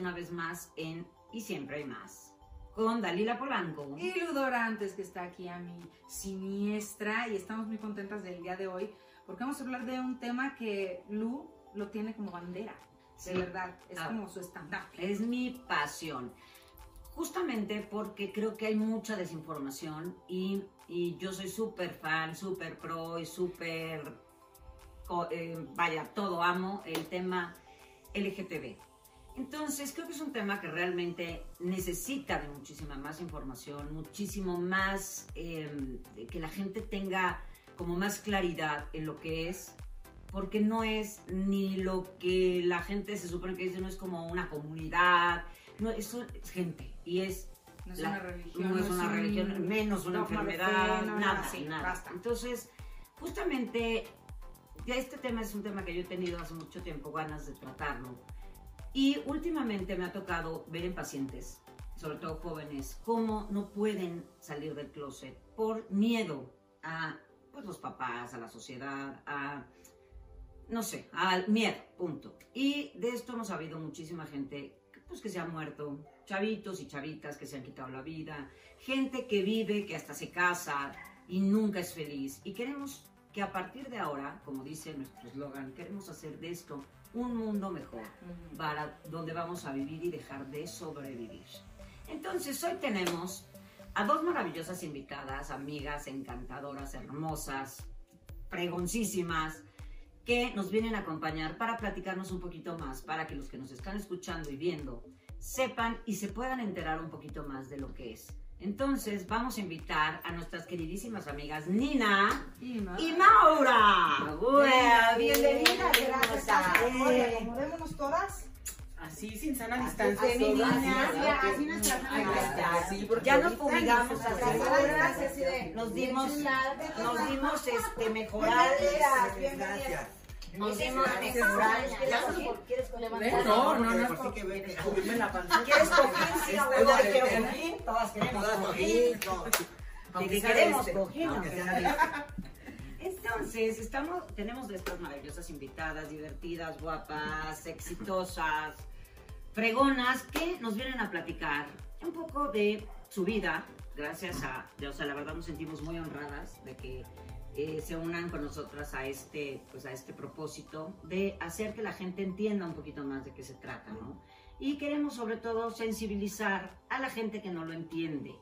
una vez más en Y siempre hay más. Con Dalila Polanco. Y Ludorantes, que está aquí a mi siniestra. Y estamos muy contentas del día de hoy. Porque vamos a hablar de un tema que Lu lo tiene como bandera. De verdad. Es Ah. como su estandarte. Es mi pasión. Justamente porque creo que hay mucha desinformación y, y yo soy súper fan, súper pro y súper, eh, vaya, todo amo el tema LGTB. Entonces creo que es un tema que realmente necesita de muchísima más información, muchísimo más, eh, que la gente tenga como más claridad en lo que es porque no es ni lo que la gente se supone que dice, no es como una comunidad, no, eso es gente y es No es la- una religión. no es una un religión, menos una enfermedad, fe, no, nada, sí, nada. basta. Entonces, justamente, ya este tema es un tema que yo he tenido hace mucho tiempo ganas de tratarlo. Y últimamente me ha tocado ver en pacientes, sobre todo jóvenes, cómo no pueden salir del closet por miedo a pues, los papás, a la sociedad, a no sé, al miedo, punto. Y de esto hemos habido muchísima gente pues, que se ha muerto, chavitos y chavitas que se han quitado la vida, gente que vive, que hasta se casa y nunca es feliz. Y queremos que a partir de ahora, como dice nuestro eslogan, queremos hacer de esto un mundo mejor, para donde vamos a vivir y dejar de sobrevivir. Entonces, hoy tenemos a dos maravillosas invitadas, amigas encantadoras, hermosas, pregoncísimas, que nos vienen a acompañar para platicarnos un poquito más, para que los que nos están escuchando y viendo sepan y se puedan enterar un poquito más de lo que es. Entonces, vamos a invitar a nuestras queridísimas amigas Nina Y más. y Maura. Bienvenidas, Gracias, acomodémonos todas. Así, sin sana distancia, así, mi así, niña. así, porque Ya nos fumigamos nos así. Gracias, gracias, Nos dimos, nos dimos este mejorar. Bienvenidas, No, no, no. Que- Subirme la panza. ¿Quieres cojín? Huevo, Oye, quiero eh, cojín. Todas queremos Todas cojín. no. De queremos este. cojín, de- Entonces, estamos, tenemos de estas maravillosas invitadas, divertidas, guapas, exitosas, fregonas, que nos vienen a platicar un poco de su vida, gracias a, o sea, la verdad nos sentimos muy honradas de que eh, se unan con nosotras a este, pues a este propósito de hacer que la gente entienda un poquito más de qué se trata, ¿no? Y queremos sobre todo sensibilizar a la gente que no lo entiende.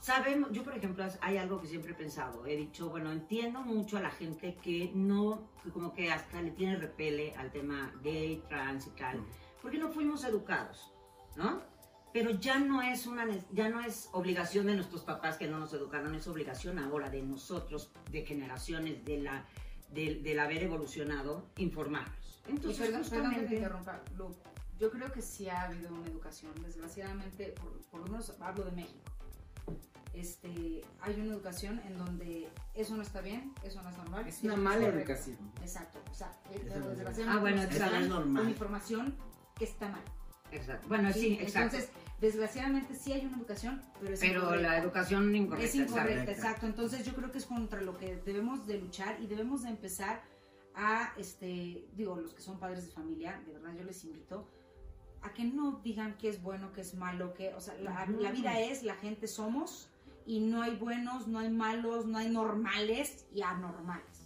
Sabemos, yo por ejemplo, hay algo que siempre he pensado, he dicho, bueno, entiendo mucho a la gente que no, que como que hasta le tiene repele al tema gay, trans y tal, porque no fuimos educados, ¿no? Pero ya no es una, ne- ya no es obligación de nuestros papás que no nos educaron, es obligación ahora de nosotros, de generaciones, de la, del, del haber evolucionado, informarnos. Entonces, perdón, perdón que te justamente, interrumpa, Lu. Yo creo que sí ha habido una educación. Desgraciadamente, por, por lo menos hablo de México. Este, hay una educación en donde eso no está bien, eso no es normal. Es una mala correcto. educación. Exacto. O sea, eh, es desgraciadamente Ah, bueno, es normal. Con información que está mal. exacto. bueno, sí, exacto. Entonces, desgraciadamente sí hay una educación, pero es pero incorrecta. la educación incorrecta. Es incorrecta, exacto. Entonces yo creo que es contra lo que debemos de luchar y debemos de empezar a, este, digo, los que son padres de familia, de verdad yo les invito a que no digan qué es bueno, qué es malo, que, o sea, la vida es, la gente somos y no hay buenos, no hay malos, no hay normales y anormales.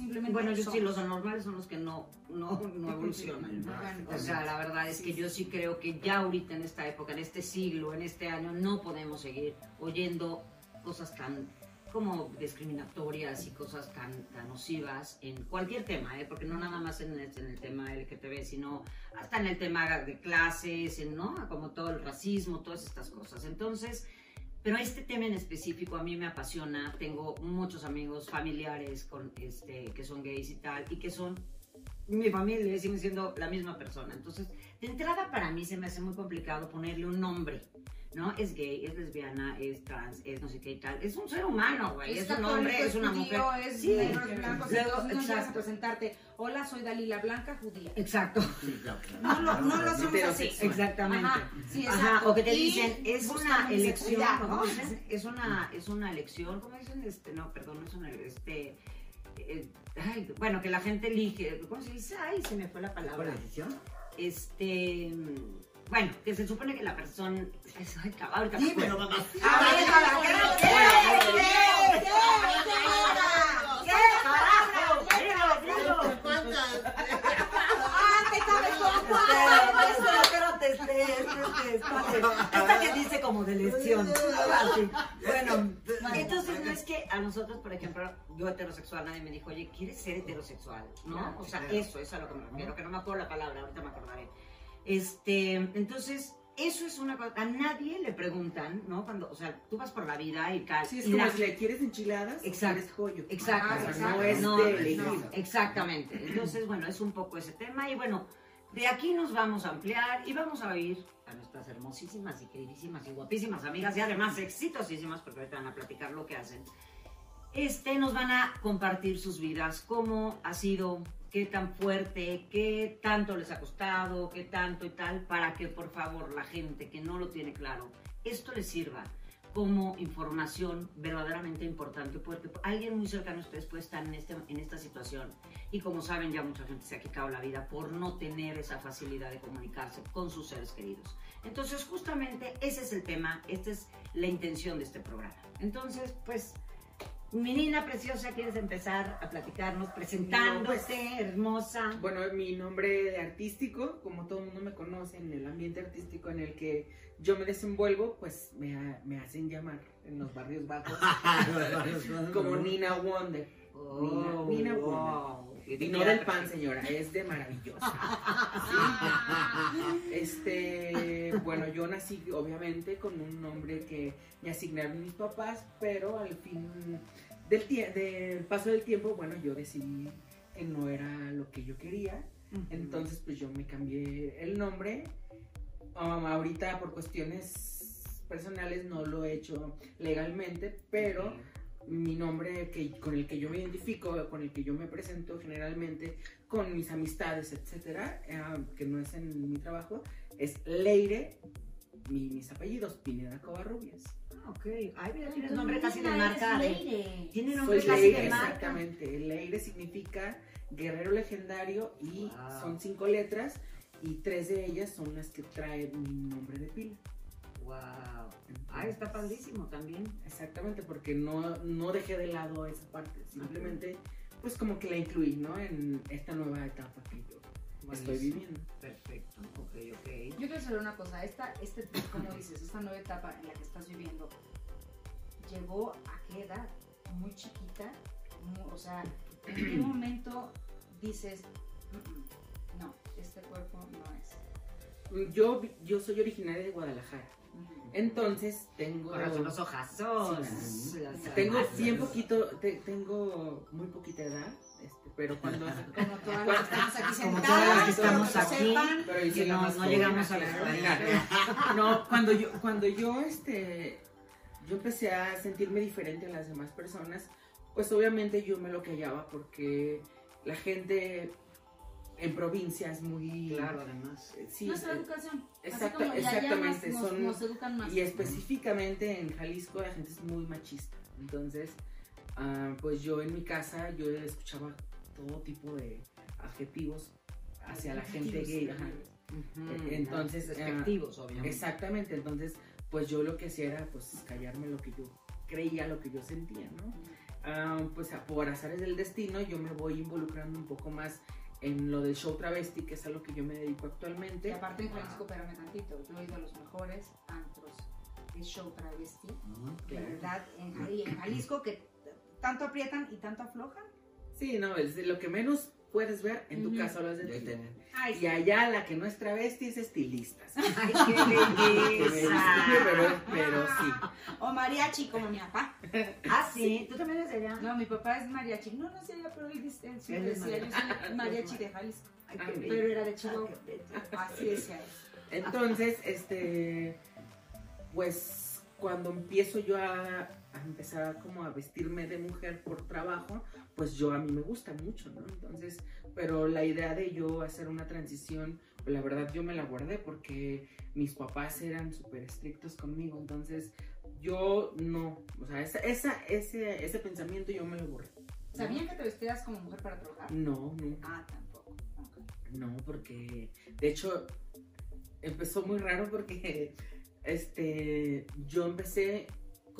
Simplemente Bueno, yo sí, los anormales son los que no, no, no evolucionan. O sea, la verdad es que yo sí creo que ya ahorita en esta época, en este siglo, en este año, no podemos seguir oyendo cosas tan como discriminatorias y cosas tan, tan nocivas en cualquier tema, ¿eh? porque no nada más en el, en el tema LGTB, sino hasta en el tema de clases, en, ¿no? como todo el racismo, todas estas cosas. Entonces, pero este tema en específico a mí me apasiona. Tengo muchos amigos familiares con, este, que son gays y tal, y que son mi familia, siguen siendo la misma persona. Entonces, de entrada para mí se me hace muy complicado ponerle un nombre. ¿No? Es gay, es lesbiana, es trans, es no sé qué y tal. Es un ser humano, güey. Es, un hombre, es una judío, mujer. Es Sí. negro, es blanco, Luego, no llegas a exacto. presentarte. Hola, soy Dalila Blanca, judía. Exacto. No lo, no lo hacemos así. Exactamente. Ajá, sí, Ajá, o que te Y dicen, es una elección. Es una, es una elección, ¿cómo dicen? Este, no, perdón, no es una, este, eh, ay, bueno, que la gente elige, ¿cómo se dice? Ay, se me fue la ¿Por palabra. decisión? este, bueno, que se supone que la persona, ay, cabrón, Dímelo, mamá. A ver, no- ¿Qué? ¿Qué? ¿Qué? ¡Carajo! ¡Dilo, dilo! Ah, ¿qué sabes cómo? Espérate, espérate, espérate, espérate. Esta que dice como de lesión. Bueno, entonces no es que a nosotros, por ejemplo, yo heterosexual, nadie me dijo, oye, ¿quieres ser heterosexual? ¿No? O sea, eso es a lo que me refiero, que no me acuerdo la palabra, ahorita me acordaré. Este, entonces, eso es una cosa, a nadie le preguntan, ¿no? Cuando, o sea, tú vas por la vida y tal. Sí, es y como la- si le quieres enchiladas Exacto. o quieres joyo. Exacto, Ah, exacto. no es No, de no. Exactamente. Entonces, bueno, es un poco ese tema y bueno, de aquí nos vamos a ampliar y vamos a oír a nuestras hermosísimas y queridísimas y guapísimas amigas y además exitosísimas, porque ahorita van a platicar lo que hacen. Este, nos van a compartir sus vidas, cómo ha sido, qué tan fuerte, qué tanto les ha costado, qué tanto y tal, para que por favor la gente que no lo tiene claro, esto les sirva como información verdaderamente importante, porque alguien muy cercano a ustedes puede estar en, este, en esta situación y como saben ya mucha gente se ha quitado la vida por no tener esa facilidad de comunicarse con sus seres queridos. Entonces justamente ese es el tema, esta es la intención de este programa. Entonces pues mi Nina preciosa, ¿quieres empezar a platicarnos presentándote, hermosa? Bueno, mi nombre de artístico, como todo el mundo me conoce en el ambiente artístico en el que yo me desenvuelvo, pues me, ha- me hacen llamar en los barrios bajos como Nina Wonder. Nina- Nina Oh, wow. Y no del pan, señora, es de maravillosa. Sí. Este, bueno, yo nací obviamente con un nombre que me asignaron mis papás, pero al fin del, del paso del tiempo, bueno, yo decidí que no era lo que yo quería. Entonces, pues yo me cambié el nombre. Um, ahorita por cuestiones personales no lo he hecho legalmente, pero mi nombre que, con el que yo me identifico, con el que yo me presento generalmente con mis amistades, etcétera, eh, que no es en mi trabajo, es Leire, mi- mis apellidos, Pineda Covarrubias. Ah, ok. Ay, mira, tienes nombre casi de marca. Leire. Tiene nombre Soy casi Leire, de marca. exactamente. Leire significa guerrero legendario y Wow. son cinco letras y tres de ellas son las que traen mi nombre de pila. Wow. Ay, está padrísimo también. Exactamente, porque no, no dejé de lado esa parte, simplemente pues como que la incluí, ¿no? En esta nueva etapa que yo estoy viviendo. Perfecto. Ok, ok. Yo quiero saber una cosa, esta, este, como dices, esta nueva etapa en la que estás viviendo, ¿llegó a qué edad? Muy chiquita, o sea, ¿en qué momento dices, "Mm, mm, no, este cuerpo no es? Yo, yo soy originaria de Guadalajara. Entonces tengo... Con razón los ojazos. Sí, Tengo bien poquito, te- tengo muy poquita edad, este, pero cuando... Como todas las que estamos aquí Como sentadas, todas las que pero estamos que aquí. sepan, Pero yo Que soy la no- llegamos a la escuela. No, cuando yo, cuando yo, este, yo empecé a sentirme diferente a las demás personas, pues obviamente yo me lo callaba porque la gente en provincia es muy... Claro, además. eh, Sí, nuestra eh, educación. exacto- así como ya- ya exactamente, nos- son- nos educan más. y específicamente en Jalisco la gente es muy machista. Entonces, ah, pues yo en mi casa yo escuchaba todo tipo de adjetivos hacia la gente gay. ajá. Ujú. Entonces, Despectivos, obviamente. Exactamente, entonces pues yo lo que hacía era pues callarme lo que yo creía, lo que yo sentía, ¿no? Ah, pues a- por azares del destino yo me voy involucrando un poco más en lo del show travesti, que es a lo que yo me dedico Y actualmente. aparte en Jalisco, espérame tantito, yo he ido a los mejores antros de show travesti, de Claro. verdad, en, ahí en Jalisco, que tanto aprietan y tanto aflojan. Sí, no, es lo que menos puedes ver en tu Ujú. casa hablas de. Ay, Y allá la que no es travesti es estilista. Ay, qué Que me belleza. pero, pero sí. O mariachi como mi papá. Ah, sí. ¿Tú también eres de allá? No, mi papá es mariachi. No, no sé, pero él sí Él es decía, yo soy mariachi de Jalisco. Ay, Ah, qué bello. Pero era de Ah, Chihuahua. Así decía él. Entonces, este, pues cuando empiezo yo a, a empezar como a vestirme de mujer por trabajo, pues yo a mí me gusta mucho, ¿no? Entonces, pero la idea de yo hacer una transición, pues la verdad yo me la guardé porque mis papás eran súper estrictos conmigo, entonces yo no, o sea, esa, esa, ese, ese pensamiento yo me lo borré. ¿no? ¿Sabían que te vestías como mujer para trabajar? No, nunca. Ah, tampoco. Ok. No, porque de hecho empezó muy raro porque este yo empecé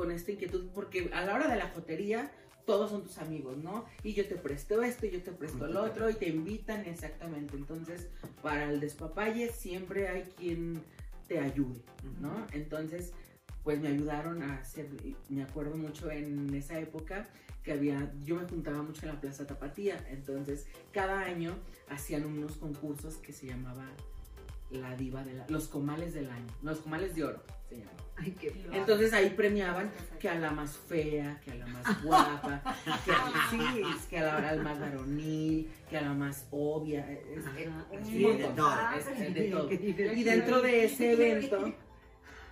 con esta inquietud porque a la hora de la jotería todos son tus amigos, ¿no? Y yo te presto esto, y yo te presto el otro, y te invitan exactamente. Entonces, para el despapalle siempre hay quien te ayude, ¿no? Entonces, pues me ayudaron a hacer, me acuerdo mucho en esa época que había, yo me juntaba mucho en la Plaza Tapatía, entonces cada año hacían unos concursos que se llamaba la diva de la, los comales del año, los comales de oro se llamaban. Ay, qué. Entonces ahí premiaban que a la más fea, que a la más guapa, que a, sí, que a la, al más varonil, que a la más obvia, es- Ajá. es un Sí, de montón, todo. es- es de todo. Qué divertido. Y dentro de ese evento,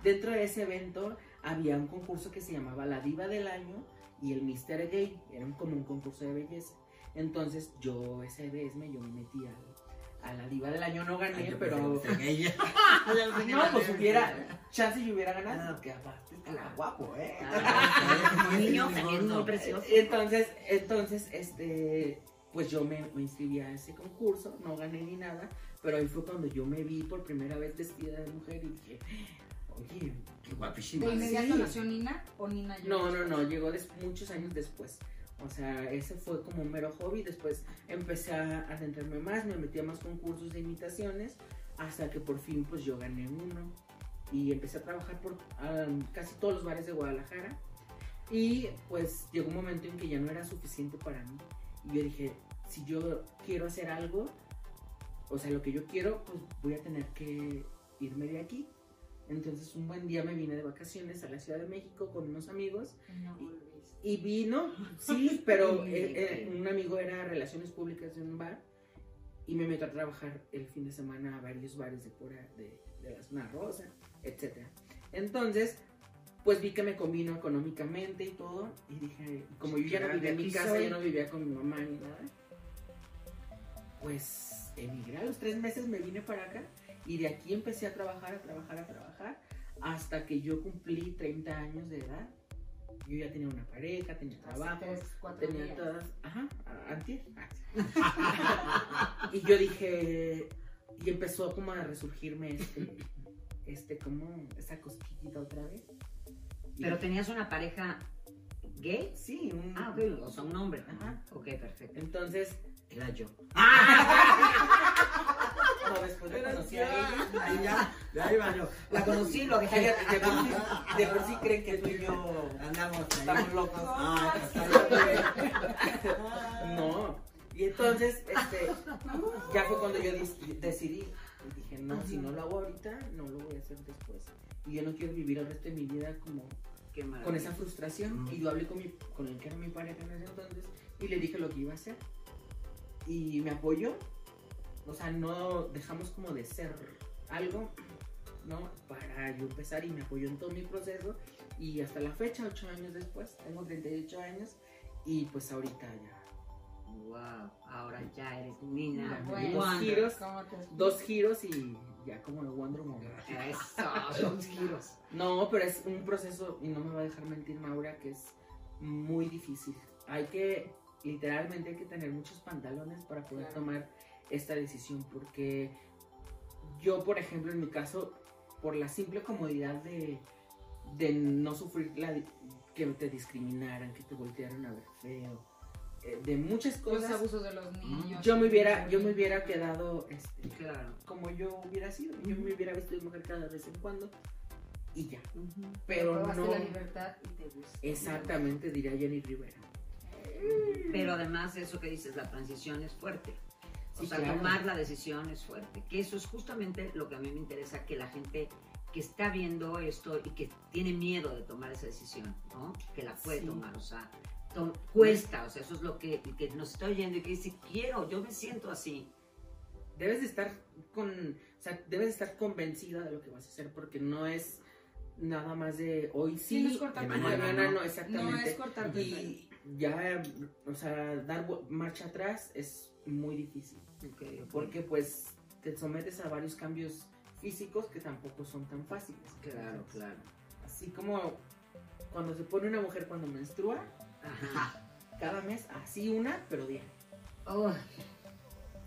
dentro de ese evento había un concurso que se llamaba La Diva del Año y el Mr. Gay, era un- como un concurso de belleza. Entonces yo ese vez me yo me metí a, a la Diva del Año, no gané, pero no, pues hubiera, chance y hubiera ganado, porque aparte estaba guapo, ¿eh? Ah, un niño muy precioso. Entonces, entonces, este, pues yo me, me inscribí a ese concurso, no gané ni nada, pero ahí fue cuando yo me vi por primera vez vestida de mujer y dije, oye, Qué guapísima. ¿De inmediato Sí. nació Nina o Nina llegó no, no, no, llegó des- muchos años después. O sea, ese fue como un mero hobby. Después empecé a adentrarme más, me metí a más concursos de imitaciones, hasta que por fin pues yo gané uno. Y empecé a trabajar por ah, casi todos los bares de Guadalajara. Y pues llegó un momento en que ya no era suficiente para mí. Y yo dije, si yo quiero hacer algo, o sea, lo que yo quiero, pues voy a tener que irme de aquí. Entonces un buen día me vine de vacaciones a la Ciudad de México con unos amigos No Y- vino, sí, pero eh, eh, un amigo era relaciones públicas de un bar y me meto a trabajar el fin de semana a varios bares de por a- de, de la zona rosa, etc. Entonces, pues vi que me convino económicamente y todo y dije, como yo ya no vivía en mi casa, yo no vivía con mi mamá ni nada, pues emigré a los tres meses, me vine para acá y de aquí empecé a trabajar, a trabajar, a trabajar hasta que yo cumplí 30 años de edad. Yo ya tenía una pareja, tenía trabajo, tres, cuatro tenía días. todas, ajá, antier. y yo dije, y empezó como a resurgirme este, este como, esa cosquillita otra vez. Y- Pero tenías una pareja gay. sí, un, Ah, ok, o sea, un hombre. Ajá. Ok, perfecto. Entonces, Era yo. después de conocí a ella, Ahí ya, ya iba yo. La conocí, lo dejé. de por sí, de por sí creen que tú y yo Andamos estamos locos. Ah, No. Y entonces, este, ya fue cuando yo decidí. Y dije, no, si no lo hago ahorita, no lo voy a hacer después. Y yo no quiero vivir el resto de mi vida como con esa frustración. Y yo hablé con, mi, con el que era mi pareja en ese entonces y le dije lo que iba a hacer. Y me apoyó. O sea, no dejamos como de ser algo, ¿no? Para yo empezar y me apoyó en todo mi proceso. Y hasta la fecha, ocho años después, tengo 38 años y pues ahorita ya. Wow, ahora ya eres Bueno, dos Wonder. giros, ¿Cómo te- dos giros y ya como el Wonder Woman. Eso, dos giros. No, pero es un proceso, y no me va a dejar mentir Maura, que es muy difícil. Hay que, literalmente hay que tener muchos pantalones para poder Claro. tomar esta decisión, porque yo, por ejemplo, en mi caso, por la simple comodidad de, de no sufrir la, que te discriminaran, que te voltearan a ver feo, eh, de muchas Los cosas, abusos de los niños. yo me hubiera, yo me hubiera quedado, este, Claro. como yo hubiera sido, yo me hubiera vestido de mujer cada vez en cuando, y ya. Pero no. la libertad y te gusta. Exactamente, diría Jenny Rivera. Pero además eso que dices, la transición es fuerte. O Sí, sea, claro. tomar la decisión es fuerte. Que eso es justamente lo que a mí me interesa, que la gente que está viendo esto y que tiene miedo de tomar esa decisión, ¿no? Que la puede Sí. tomar, o sea, to- cuesta, o sea, eso es lo que, que nos está oyendo y que dice, quiero, yo me siento así. Debes de estar con, o sea, debes de estar convencida de lo que vas a hacer porque no es nada más de hoy sí, Sí, no es cortar de mañana mañana, no, ¿no? exactamente. No es pelo. y ya, o sea, dar marcha atrás es muy difícil Porque pues te sometes a varios cambios físicos que tampoco son tan fáciles. Claro, Entonces, claro. Así como cuando se pone una mujer cuando menstrua, Ajá. cada mes así una, pero bien. Oh,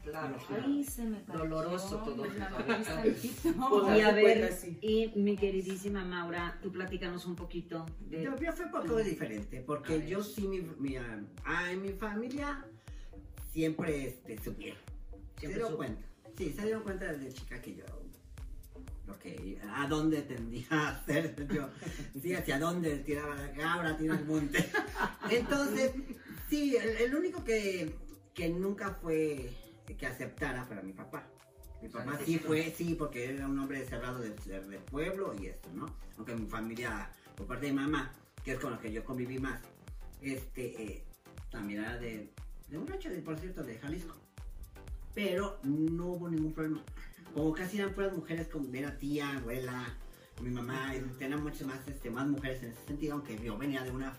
Claro, Ahí se me. Doloroso todo tantito. Pues, Y mi queridísima Maura, tú platícanos un poquito de... Yo, yo fue un poco diferente, porque yo sí, mi, mi, ah, ah, en mi familia siempre este, Se dieron cuenta. Sí, se dieron cuenta desde chica que yo, lo que, a dónde tendía a hacer yo, sí, hacia dónde tiraba la cabra, tira el monte. Entonces, sí, el, el único que, que nunca fue que aceptara fue mi papá. Mi papá sí fue, sí, porque era un hombre cerrado de, de- del pueblo y esto, ¿no? Aunque mi familia, por parte de mamá, que es con la que yo conviví más, este, eh, también era de, de un hecho, por cierto, de Jalisco. Pero no hubo ningún problema. Como casi eran puras mujeres, como era tía, abuela, mi mamá, tenían muchas más, este, más mujeres en ese sentido, aunque yo venía de una,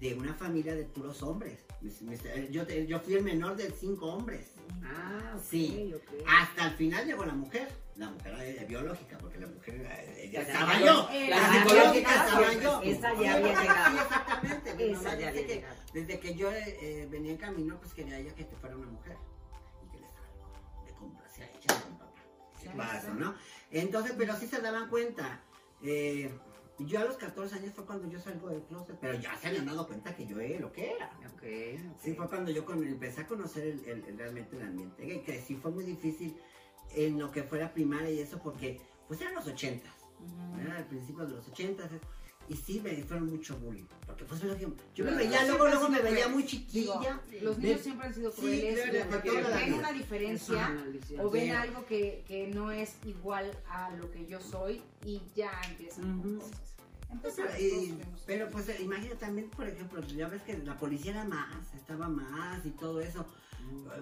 de una familia de puros hombres. Eh, yo, yo fui el menor de cinco hombres. Ah, ok, Sí. ok. Hasta el final llegó la mujer. La mujer era biológica, porque la mujer eh, ya Ya estaba yo. Eh, La la psicológica estaba yo. esa ya había llegado. Sí, exactamente. Esa ya desde había que- llegado. Desde que yo eh, eh, venía en camino, pues quería ella que te fuera una mujer. Sí, ¿Qué pasa, sí. no? Entonces, pero sí se daban cuenta. Eh, yo a los 14 años fue cuando yo salgo del closet, pero ya se habían dado cuenta que yo era lo que era. Ok, ok. Sí, fue cuando yo con- empecé a conocer el, el- el- realmente el ambiente gay, que sí fue muy difícil en lo que fuera primaria y eso, porque pues eran los ochentas, Ujú. era al principio de los ochentas, eh, y sí me fueron mucho bullying, porque pues lo que- yo me Claro. veía, luego, luego me veía muy Digo, chiquilla. los de- niños siempre han sido Sí, crueles claro, porque toda la ven una diferencia una o ven Sí. algo que, que no es igual a lo que yo soy y ya empiezan Ujú. cosas. Pues, Empezamos, pero, y- pues eh, imagina también, por ejemplo, ya ves que la policía era más, estaba más y todo eso.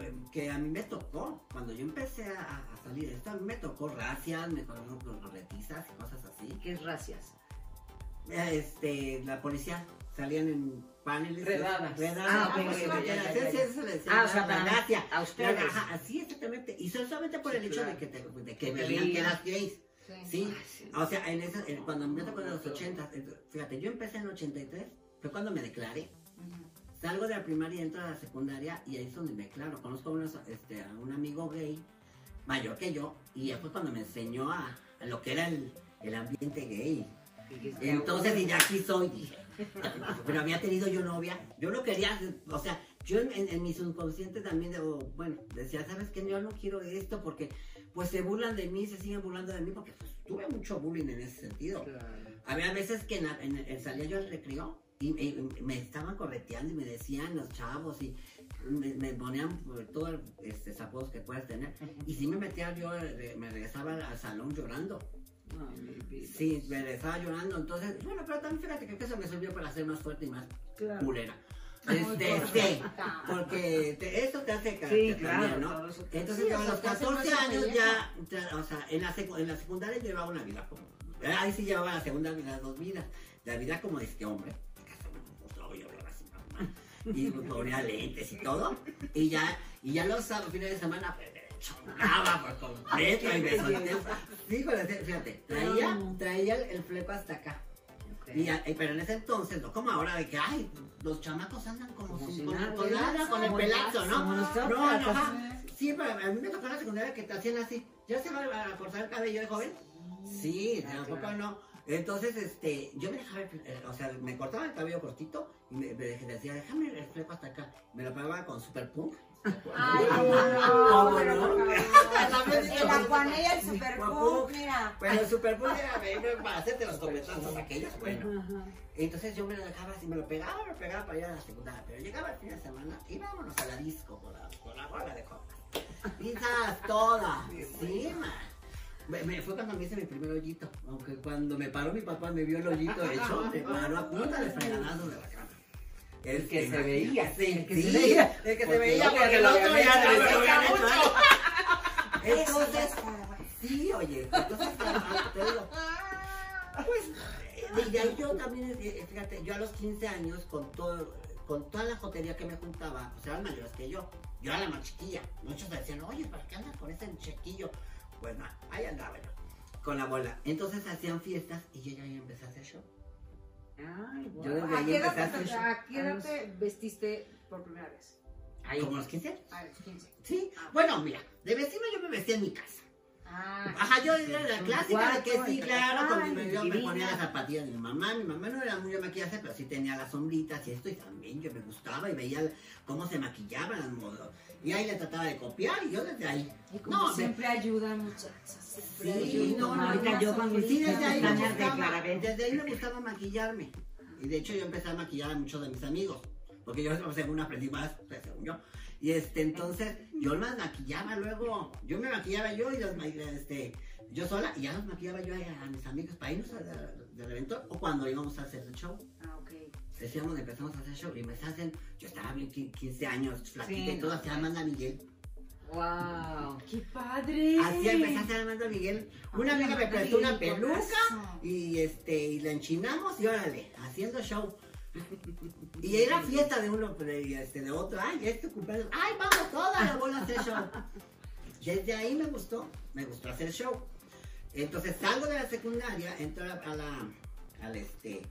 eh, que a mí me tocó, cuando yo empecé a, a salir esto, a mí me tocó racias, me tocó corretizas y cosas así. ¿Qué es racias? Este, la policía salían en paneles. Redadas. Redadas. Ah, Ah, ya, ya, ya. eso le decía, Ah, o sea, gracia. a ustedes. Ajá, así exactamente. Y solamente por el hecho claro. de que, te, de que veían que eras gays. Sí. Sí, Ay, sí. o sea, en esa, en- cuando me tocó en los 80, fíjate, yo empecé en el 83, fue cuando me declaré. Salgo de la primaria y entro a la secundaria y ahí es donde me declaro. Conozco a, unos, este, a un amigo gay, mayor que yo, y fue cuando me enseñó a, a lo que era el, el ambiente gay. Entonces, y de aquí soy. Pero había tenido yo novia. Yo no quería, o sea, yo en, mi subconsciente también, digo, bueno, decía, ¿sabes qué? Yo no quiero esto porque, pues se burlan de mí, se siguen burlando de mí porque pues, tuve mucho bullying en ese sentido. Claro. Había veces que en, en- en- salía yo al recreo y, y- y me estaban correteando y me decían los chavos y me, me ponían todos este, apodos que puedas tener. Y si me metía yo, eh, me regresaba al salón llorando. Ay. Sí, me regresaba llorando. Entonces, bueno, pero también fíjate que eso me sirvió para ser más fuerte y más Claro. culera. Este, sí, correcta. porque te- eso te hace Sí, carácter claro. también, ¿no? Entonces, Sí, a los te hace 14 más años ya, ya, o sea, en la, en la secundaria llevaba una vida como. Ahí sí llevaba la segunda vida, las dos vidas. La vida como de este hombre, yo así, normal. Y me ponía lentes y todo. Y ya, y ya los fines de semana, pues chocaba por completo y me solté. Fíjate, traía, traía el, el fleco hasta acá. Y, y- pero en ese entonces, no como ahora de que, ay, los chamacos andan como, Como sin- con, nada, con nada, con el pelazo, ¿no? como. No, no, ajá. Sí, pero a mí me tocó en la secundaria que te hacían así. ¿Ya se va a cortar el cabello de joven? Sí, Ah, tampoco claro. no. Entonces, este, yo me dejaba, el- o sea, me cortaba el cabello cortito y me, me decía, déjame el fleco hasta acá. Me lo pegaba con super punk. Ay, ¿Cómo no, no? favor. El Aguanella, el Super Punk, mira. Pero el super punk era para hacerte los topetazos aquellos, bueno. Entonces yo me lo dejaba así, me lo pegaba, me lo pegaba para ir a la secundaria. Pero llegaba el fin de semana y vámonos a la disco con la, con la bola de copas. Pizzas todas. Me, me- fue cuando me hice mi primer hoyito. Aunque cuando me paró mi papá me vio el hoyito hecho, me paró a punta de de la cama. El que se veía, Sí, el que se veía. El que se veía, porque el otro ya se. Eso ya Entonces. Sí, oye, entonces te digo, pues eh, de ahí yo también, eh, eh, fíjate, yo a los 15 años con todo, con toda la jotería que me juntaba, pues eran mayores que yo. Yo era la más chiquilla. Muchos decían, oye, ¿para qué andas con ese chiquillo? Pues nada, ahí andaba yo, con la bola. Entonces hacían fiestas y yo ya empecé a hacer show. Ay, Yo guau. desde ¿A ahí qué edad empecé a hacer te- show. a qué edad te vestiste por primera vez? Ahí. como los 15 años. A los 15. Sí, bueno, mira, de vecino yo me vestía en mi casa. Ah, Ajá, yo era la clásica de que sí, claro, con mi- yo me ponía las zapatillas de mi mamá. Mi mamá no era muy de maquillaje, pero sí tenía las sombritas y esto, y también yo me gustaba y veía cómo se maquillaban las modos. Y ahí le trataba de copiar y yo desde ahí. y como No, siempre ayuda, muchachas. Sí, no, no, ahorita yo con mis Sí, desde ahí, me gustaba, desde ahí me gustaba maquillarme. Y de hecho yo empecé a maquillar a muchos de mis amigos. Porque yo según aprendí más, pues, según yo. Y este, entonces, yo las maquillaba luego. Yo me maquillaba yo y las este, yo sola, y ya los maquillaba yo a, a mis amigos para irnos a- de- del evento o cuando íbamos a hacer el show. Ah, ok. Decíamos, empezamos a hacer show y me hacen, yo estaba bien qui- 15 años, flaquita Sí, y todo, hacía Amanda Miguel. Wow. ¡Qué padre! Así empecé a hacer Amanda Miguel. Una amiga me prestó una peluca. peluca. Y este, y la enchinamos y órale, haciendo show. Y era fiesta de uno, de, este, de otro, ay, este cumpleaños, ay, vamos todas la bola a hacer show. Desde ahí me gustó, me gustó hacer show. Entonces salgo de la secundaria, entro a la, a al este,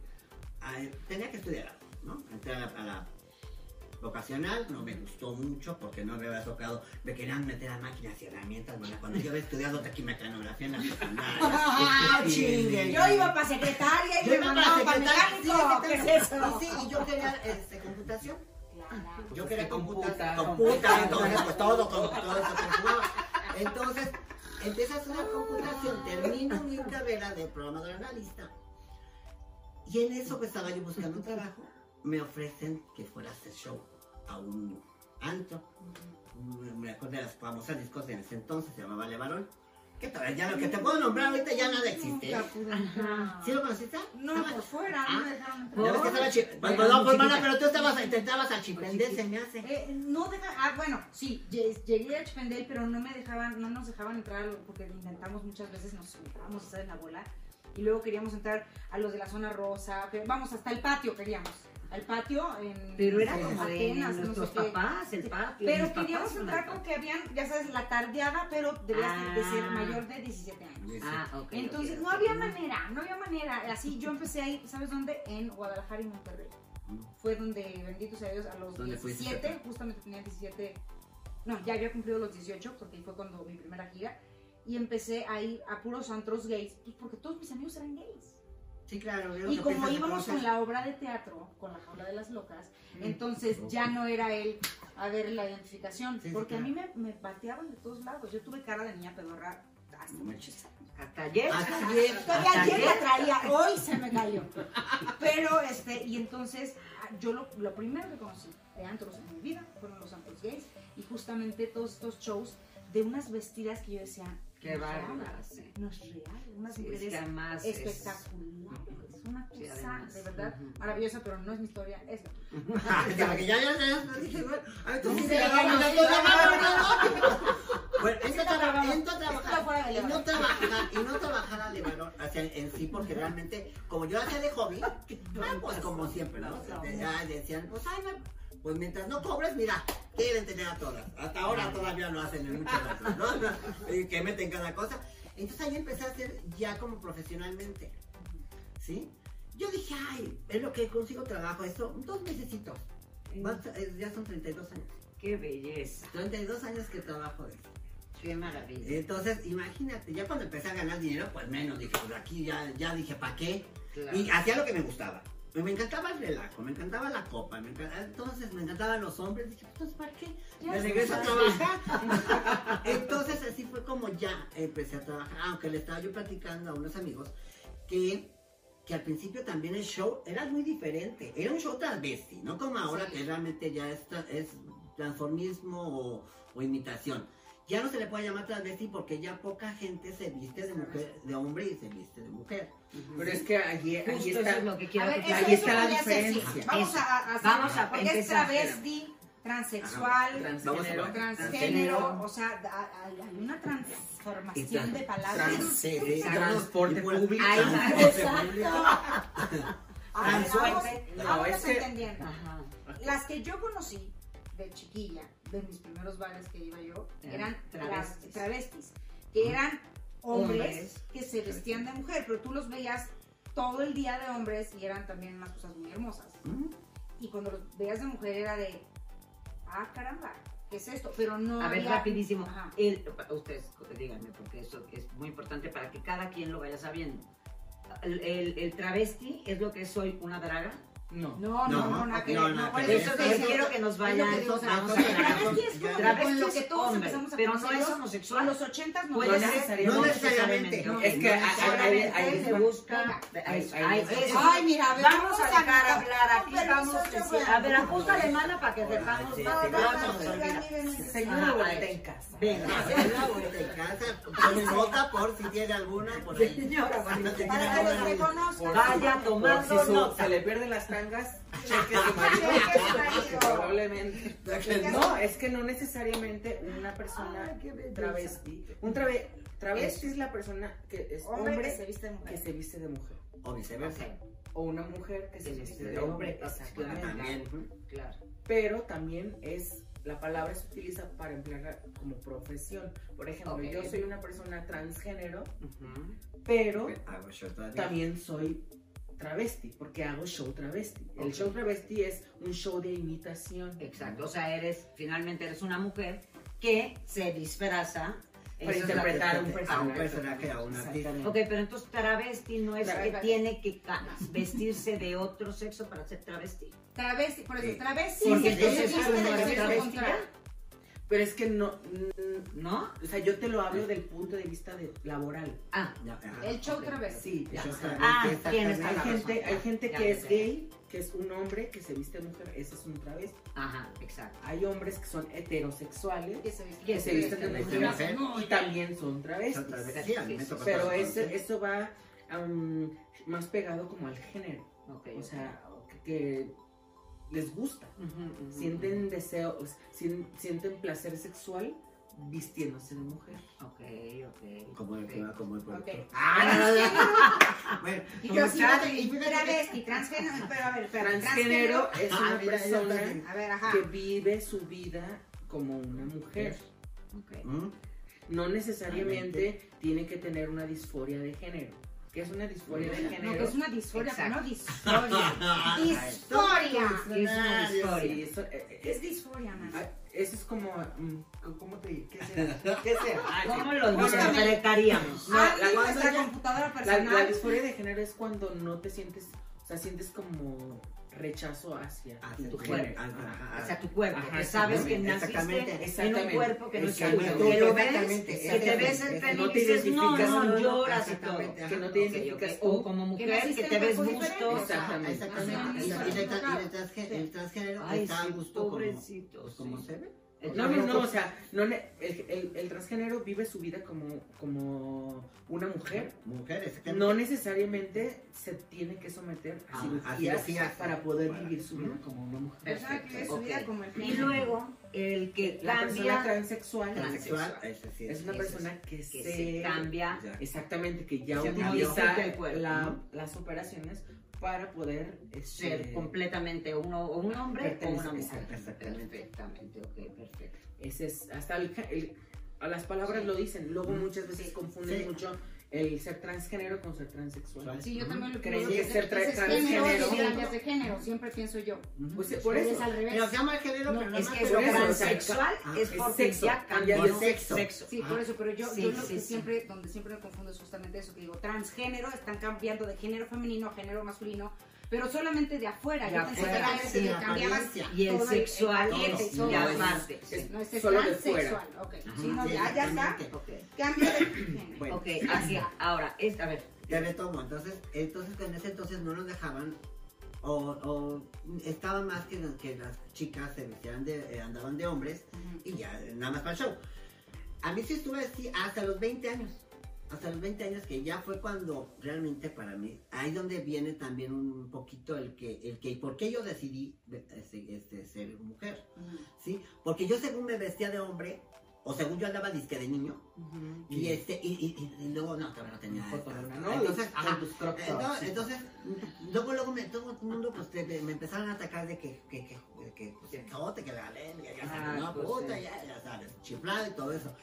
tenía que estudiar ¿no? Entré a la, a la vocacional, no me gustó mucho porque no me había tocado, me querían meter a máquinas y herramientas, bueno, cuando yo había estudiado taquimecanografía en la secundaria. ¡Ah, chingue! Yo iba para secretaria y yo me iba para mecánico. ¿Qué es secretaria. eso? Sí, y yo quería este, computación. Claro. Yo quería Computa, computa, entonces pues todo, todo, todo eso. Entonces, empecé a estudiar computación, termino mi carrera de programador analista. Y en eso que estaba yo buscando un trabajo, me ofrecen que fuera a hacer show a un antro. Me acuerdo de las famosas discos de ese entonces, se llamaba Levarón. Que todavía ya lo que te puedo nombrar ahorita ya nada existe. ¿Sí lo conociste? No, Estaba- por fuera, no me dejaron entrar. Ya ves que estaba chi- Cuando no, pues mana, pero tú estabas, intentabas a Chipendel, se me hace. Eh, no deja, ah, bueno, sí, lle- llegué a Chipendel, pero no me dejaban, no nos dejaban entrar porque intentamos muchas veces, nos juntábamos a estar en la bola y luego queríamos entrar a los de la zona rosa, vamos, hasta el patio queríamos, al patio en Pero era en como de Atenas, no nuestros sé papás, el patio. Pero queríamos entrar con que habían, ya sabes, la tardeada, pero debías de- de ser Ah. mayor de 17 años. Ah, ok. Entonces, no había manera, no había manera. Así yo empecé ahí, ¿sabes dónde? En Guadalajara y Monterrey. Fue donde, bendito sea Dios, a los ¿Dónde fuiste? 17, justamente tenía 17, no, ya había cumplido los 18, porque ahí fue cuando mi primera gira. Y empecé a ir a puros antros gays, pues porque todos mis amigos eran gays. Sí, claro. yo Y como íbamos con la obra de teatro, con la jaula de las locas, entonces ya no era él a ver la identificación, Sí, sí, porque a mí me, me pateaban de todos lados. Yo tuve cara de niña pedorra hasta muchos años. Hasta ayer. Hasta ayer. Todavía Hasta ayer la traía, hoy se me cayó. Pero, este, y entonces, ah, yo lo, lo primero que conocí de antros en mi vida fueron los antros gays y justamente todos estos shows de unas vestidas que yo decía, Qué no es real, bárbara, sí. no es real, unas Sí, es mujeres que además es- espectaculares, una cosa además. de verdad Ujú. maravillosa, pero no es mi historia, es la tuya. Porque ya, ya, ya, bueno, a ver, tú sí Sí, te la ya vamos no, a sí, hacer, ya vamos, no. vamos. Bueno, entro a Esto trabajar, vamos. entro a Esto trabajar, fuera de y no Levarón. trabajar, y no trabajar a Levarón, o sea, en sí, porque realmente, como yo hacía de hobby, ah, pues como siempre, ¿no? O sea, de- decían, pues, ay, me- pues mientras no cobres, mira, quieren tener a todas. Hasta ahora todavía lo hacen en muchos casos, ¿no? Que meten cada cosa. Entonces ahí empecé a hacer ya como profesionalmente, ¿sí? Yo dije, ay, es lo que consigo trabajo, eso, dos mesecitos. Eh, Ya son 32 años. Qué belleza. 32 años que trabajo de esto. Qué maravilla. Entonces, imagínate, ya cuando empecé a ganar dinero, pues menos, dije, pues aquí ya, ya dije, ¿para qué? Claro. Y hacía lo que me gustaba. Me encantaba el relajo, me encantaba la copa, me encantaba- entonces me encantaban los hombres. Dije, pues, entonces, ¿para qué? Ya Me regreso a trabajar. Entonces, así fue como ya empecé a trabajar. Aunque le estaba yo platicando a unos amigos que, que al principio también el show era muy diferente. Era un show transvesti, no como ahora Sí. que realmente ya es, es transformismo o, o imitación. Ya no se le puede llamar transvesti porque ya poca gente se viste de mujer, de hombre y se viste de mujer. Pero es que allí, allí Justo está. eso es lo que A quiero ver, que eso, ahí está la diferencia. Vamos Eso. a, a- Vamos a porque es empezar. travesti, transexual, Trans- transgénero, o sea, hay una transformación de palabras. trans- sí, Transporte público. Ahí va. Transporte público. A ver, Transuel- vamos, No, vamos es que- entendiendo. Ajá. Las que yo conocí de chiquilla, de mis primeros bares que iba yo, Eran travestis. travestis, que eran hombres, Hombres. que se vestían de mujer, pero tú los veías todo el día de hombres y eran también unas cosas muy hermosas. Mm. Y cuando los veías de mujer era de, ah, caramba, ¿qué es esto? Pero no A ver, había- rapidísimo. Ajá. El, ustedes díganme, porque eso es muy importante para que cada quien lo vaya sabiendo. El, el- el travesti es lo que soy una draga. No. No, no, No, no, que no, por eso te quiero que nos vayan. que digo, o sea, vamos a lo que todos empezamos pero no es homosexual. A los ochentas no Puede era. ser, necesariamente. No necesariamente. Es que ahí- ahí se busca. Ay, mira, a ver, Vamos a dejar hablar aquí, vamos a ver, ajusta alemana para que mira. Señora vuelta en casa. Venga, la vuelta en casa, tome nota por si tiene alguna por ahí. Señora, Para que los reconozcan. Vaya tomando nota. se le pierden las tangas, su marido. Probablemente. No, es que no necesariamente una persona Ay, qué belleza. travesti. Un trave- travesti es la persona que es Hombre hombre que se viste de mujer. que se viste de mujer. O viceversa. O una mujer que se viste de hombre. Ah, Exactamente. También. Claro. Pero también es, la palabra se utiliza para emplearla como profesión. Por ejemplo, yo soy una persona transgénero, pero también soy travesti, porque hago show travesti. El show travesti es un show de imitación. Exacto, o sea, eres, finalmente eres una mujer que se disfraza. Para es interpretar un cuestión. A un personaje. personaje, a una. Ok, pero entonces travesti no es que tiene que vestirse de otro sexo para ser travesti. Travesti, por eso, Sí. travesti Porque es que entonces sexo travesti. Pero es que no, mm, ¿No? o sea, yo te lo hablo del punto de vista de laboral. Ah, Ya, ajá. El show Ok. travesti. Sí, ya. Ah, tienes Hay gente, hay gente Ya, que ya, es ya. gay, que es un hombre que se viste mujer, ese es un travesti. ajá, exacto. Hay hombres que son heterosexuales Que se viste Que se visten de visten mujer y también son travestis. Pero eso va um, más pegado como al género. Ok, O sea, que les gusta. Sienten deseo, sien- sienten placer sexual vistiéndose de mujer. Ok, ok. Como el que va como el puerto. Ok. Ah, bueno, Y travesti, transgénero, pero a ver, pero Transgénero es una persona que vive su vida como una mujer. ok. ¿Mm? No necesariamente tiene que tener una disforia de género. ¿Qué es una disforia de No, género? que es una disforia, pero no disforia. Disforia. ¿Qué es una disforia? Sí, eso, eh, ¿Qué es eh, disforia, ah, eso es como, mm, ¿cómo te qué será? ¿Qué será? Ah, ¿Cómo lo interpretaríamos? No, Ah, la- nuestra ya- computadora La, personal. la disforia de género es cuando no te sientes, o sea, sientes como rechazo hacia Hacia tu tu género. Ajá, Hacia tu cuerpo, Ajá, que sabes que naciste en un cuerpo que no es tuyo. Que lo ves, que te ves el No y te dices, no, identificas, no, no, lloras y todo. exactamente, Que no te identificas O como mujer, que te ves gustosa. Exactamente. Y, el, transgénero está a gusto como, pues, se ve. No, no, no, o sea, no le- el, el- el transgénero vive su vida como, como una mujer. Mujeres. exactamente. No necesariamente se tiene que someter a Ah, cirugías para poder Para- vivir su vida como una mujer. Persona que vive su Ok. vida como el Y luego, el que La persona cambia, transexual Transexual, sí es una es, persona que, que se, se cambia. Ya. Exactamente, que ya Se utiliza las operaciones para poder este, ser completamente uno o un hombre o una mujer. exactamente. Perfectamente, ok, perfecto. Ese es hasta el, el- las palabras Sí. lo dicen. Luego muchas veces Sí. confunden Sí. mucho el ser transgénero con ser transexual. Sí, yo también lo creo. que ser tra- es transgénero- de género, siempre pienso yo. Pues, por Eres eso. al revés. Pero se llama el género, No, pero Es que lo por transexual ah, es es porque sexo, ya cambia cambió de sexo. Sí, Ah. por eso, pero yo, Sí, yo lo sí, que sí. siempre, donde siempre me confundo es justamente eso, que digo, transgénero, están cambiando de género femenino a género masculino, pero solamente de afuera. De yo pensé que era sí. Y el sexual ya eso. aparte. No, este es Solo de transexual, ok. Ajá, Sí, no, ya, ya está. Ok, Cambio de. Bueno, ok, así, ahora, es, a ver, Te retomo, entonces, entonces en ese entonces no nos dejaban o, o estaba más que, que las chicas se vestían de, eh, andaban de hombres Ujú. y ya, nada más para el show. A mí sí estuve así hasta los 20 años. Hasta los 20 años que ya fue cuando realmente para mí, ahí donde viene también un poquito el que, el que, ¿por qué yo decidí este, este, ser mujer? ¿Sí? Porque yo según me vestía de hombre, o según yo andaba disque de niño, y este, y, y- y- y luego no, todavía no tenía. Entonces, Con ajá, tus crop eh, tops, no, sí. entonces, luego, luego me, todo el mundo, pues, te- me empezaron a atacar de que, que, que, que, pues, que jote, que la lesbia, ya sabes, Ah, no, pues, puta, sí. ya, ya sabes, chiflado y todo eso.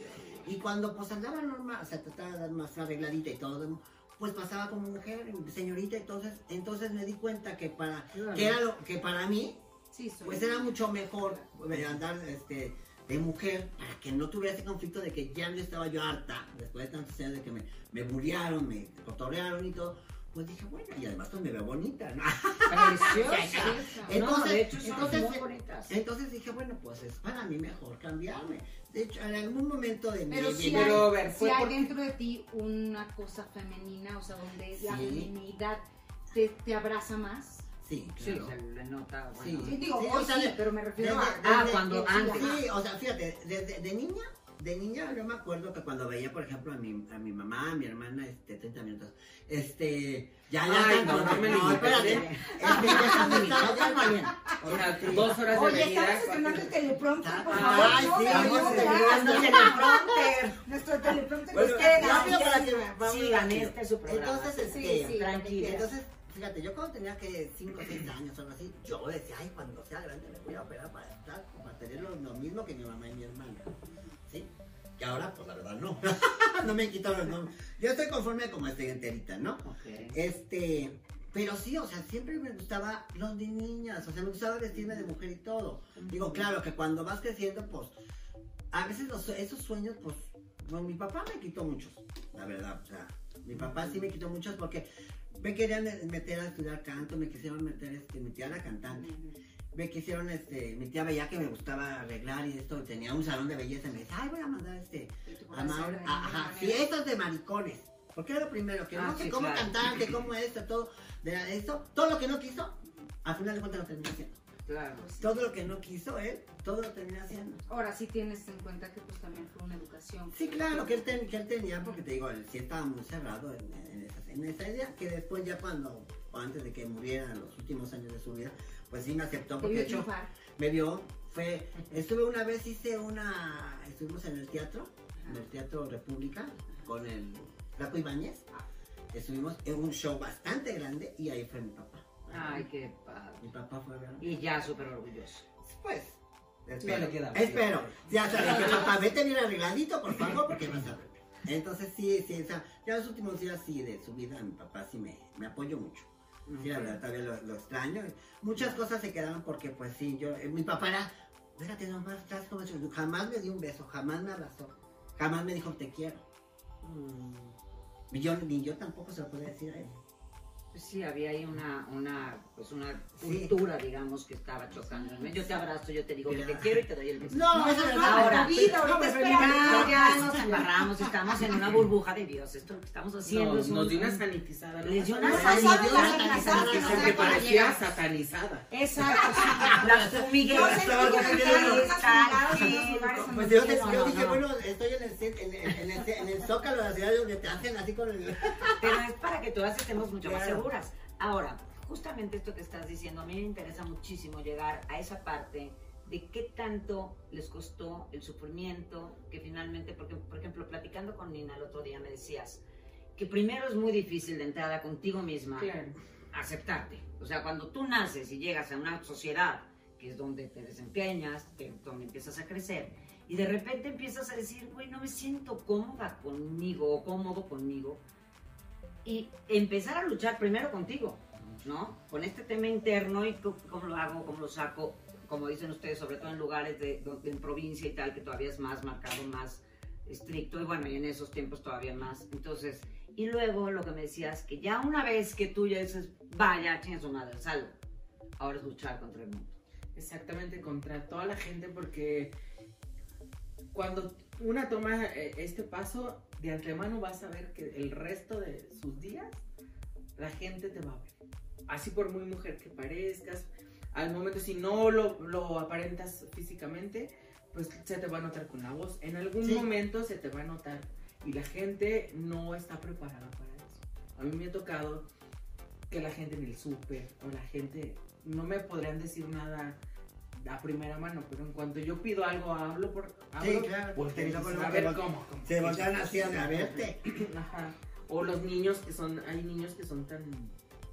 Y cuando, pues, andaba normal, o sea, trataba de dar más arregladita y todo, pues pasaba como mujer, señorita, entonces, entonces me di cuenta que para, que era lo, que para mí, Sí, pues era mucho mejor eh, andar este, de mujer para que no tuviera ese conflicto de que ya no estaba yo harta después de tantos años de que me, me bullearon, me cotorrearon y todo. Pues dije, bueno, y además pues me veo bonita, ¿no? Preciosa. Entonces, no, de hecho, son entonces, muy bonitas. entonces dije, bueno, pues es para mí mejor cambiarme. De hecho, en algún momento de mi Pero mi- hay, Pero, a ver, sí fue hay porque- dentro de ti una cosa femenina, o sea, donde la Sí. feminidad te, te abraza más. Sí, Sí, claro. se le nota. Sí. Bueno. Sí, digo, Sí, hoy o sea, sí, de- pero me refiero desde- a... Ah, cuando sí, antes. Sí, o sea, fíjate, desde de niña, de niña yo me acuerdo que cuando veía, por ejemplo, a mi, a mi mamá, a mi hermana, este, 30 minutos, este, ya, Ay, están no, no me no, espérate, ya están limitando, ya. O sea, Este, dos horas de Oye, venida. estamos estrenando el teleprompter, por Ay, favor. sí, no, vamos no, a ya, estrenando ya. teleprompter. Nuestro teleprompter ustedes. rápido para que Sigan, rápido. este es su programa. Entonces, este, Sí, sí. Tranquila. Entonces, fíjate, yo cuando tenía que 5 o 6 años o algo así, yo decía, ay, cuando sea grande me voy a operar para estar, para tener lo, lo mismo que mi mamá y mi hermana. ¿Sí? Y ahora, pues la verdad, no. no me han quitado los nombres. Yo estoy conforme como estoy enterita, ¿no? Ok. Este, pero sí, o sea, siempre me gustaba los de niñas, o sea, me gustaba vestirme de mujer y todo. Digo, claro que cuando vas creciendo, pues, a veces los- esos sueños, pues, bueno, mi papá me quitó muchos, la verdad, o sea, mi papá sí me quitó muchos porque me querían meter a estudiar canto, me quisieron meter, este, mi tía era cantante, me quisieron, este, mi tía veía que me gustaba arreglar y esto, tenía un salón de belleza y me dice, ay, voy a mandar, este, a ajá, fiestas de maricones. Porque era lo primero, que Ah, no sé sí, cómo claro. cantar, que cómo esto, todo, de esto, todo lo que no quiso, al final de cuentas lo terminó haciendo. Claro. Todo lo que no quiso él, todo lo terminó haciendo. Ahora sí tienes en cuenta que pues también fue una educación. Sí, claro, que él, ten- que él tenía, porque te digo, él sí estaba muy cerrado en, en esa, en esa idea, que después ya cuando, o antes de que muriera en los últimos años de su vida, pues sí me aceptó, porque de hecho triunfar. me vio, fue, estuve una vez, hice una, estuvimos en el teatro, en el Teatro República, con el Flaco Ibáñez, estuvimos en un show bastante grande y ahí fue mi papá. Ay, qué padre. Mi papá fue ver. Y ya súper orgulloso. Pues, No espero, le quedaba. espero. Ya sabes que papá, vete bien arregladito, por favor, porque vas a ver. Entonces sí, sí, o sea, ya los últimos días sí de su vida, mi papá sí me, me apoyó mucho. Sí, la verdad, todavía lo, lo extraño. Muchas cosas se quedaron porque, pues sí, yo, eh, mi papá era, fíjate nomás, estás como eso. jamás me dio un beso, jamás me abrazó, jamás me dijo te quiero. Mm, Y yo, ni yo tampoco se lo podía decir a él. Pues sí, había ahí una, una, pues una Sí. cultura, digamos, que estaba chocando. Yo te abrazo, yo te digo que te quiero y te doy el beso. No, eso es verdad. Ahora, COVID, ahorita no, pero espérame. Ya, ya nos embarramos, estamos en una burbuja de Dios. Esto lo que estamos haciendo No, es un- nos dio una sanitizada. ¿no? Les dio una No, sanitizada Porque parecía satanizada. Exacto, sí. La Sí, en Pues yo, sí no, dije, no. bueno, estoy en el, set- en, el- en el, en el zócalo de la ciudad donde te hacen así con el... Pero es para que todas estemos mucho más Claro. Seguras. Ahora, justamente esto que estás diciendo, a mí me interesa muchísimo llegar a esa parte de qué tanto les costó el sufrimiento, que finalmente, porque por ejemplo, platicando con Nina el otro día me decías que primero es muy difícil de entrada contigo misma Claro. aceptarte. O sea, cuando tú naces y llegas a una sociedad, que es donde te desempeñas, que donde empiezas a crecer, y de repente empiezas a decir, güey, no me siento cómoda conmigo o cómodo conmigo, y empezar a luchar primero contigo, ¿no? Con este tema interno y cómo lo hago, cómo lo saco, como dicen ustedes, sobre todo en lugares de, donde- en provincia y tal, que todavía es más marcado, más estricto, y bueno, y en esos tiempos todavía más. Entonces, y luego lo que me decías, que ya una vez que tú ya dices, vaya, chinga su madre, salgo, ahora es luchar contra el mundo. Exactamente, contra toda la gente, porque cuando una toma eh, este paso, de antemano vas a ver que el resto de sus días la gente te va a ver. Así por muy mujer que parezcas, al momento si no lo, lo aparentas físicamente, pues se te va a notar con la voz. En algún Sí. momento se te va a notar y la gente no está preparada para eso. A mí me ha tocado que la gente en el súper o la gente no me podrían decir nada a primera mano, pero en cuanto yo pido algo, hablo por. Sí, Hablo, claro, pues te dicen, a ver cómo. cómo? Se voltean así a verte. Ajá. O los niños que son. Hay niños que son tan.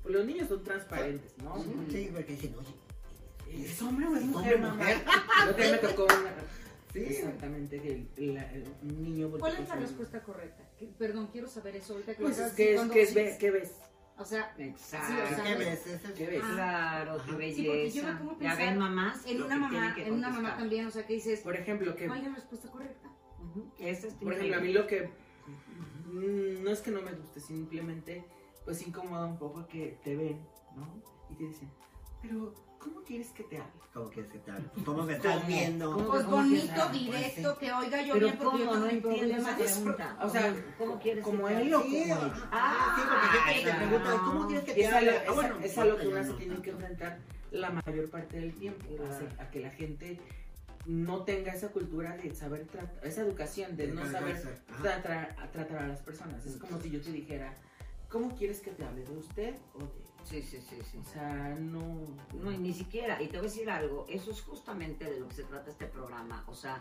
pues los niños son transparentes, ¿no? Sí, porque dicen, oye, ¿Es hombre o es ¿Es mujer, hombre, mamá? Yo también me tocó una. Sí. Exactamente, que el, la- el niño. ¿Cuál es la respuesta correcta? Que- perdón, quiero saber eso ahorita que Pues lo es que es, que sí, ve- ¿qué ves? O sea, Exacto. Sí, o sea, ¿Qué ves? Es- ¿Qué ves? Claro, Sí, porque belleza. yo me pongo a ya ven mamás. en una mamá, en una mamá también, o sea, que dices, Por ejemplo, que no hay la respuesta correcta. Esa es Por ejemplo, a mí lo que mm, no es que no me guste, simplemente pues incomoda un poco que te ven, ¿no? Y te dicen, pero ¿cómo quieres que te hable? ¿Cómo quieres que te hable? ¿Cómo me estás ¿Cómo? viendo? ¿Cómo? Pues ¿cómo bonito, quieres? directo, que oiga yo Pero bien, porque yo ¿cómo? No entiendo esa problema. pregunta. O sea, ¿cómo quieres como que te él hable? o Sí, como ella. ah, sí, porque Ay, te te preguntan, ¿cómo quieres que te es hable? algo, Ah, es- bueno, es algo que ya uno se no. tiene que enfrentar la mayor parte del tiempo, a, a que la gente no tenga esa cultura de saber tratar, esa educación de no saber tratar a, tratar a las personas. Es como si yo te dijera, ¿cómo quieres que te hable? ¿De usted o de...? Sí, sí, sí, sí. O sea, no... No, y ni siquiera. Y te voy a decir algo. Eso es justamente de lo que se trata este programa. O sea,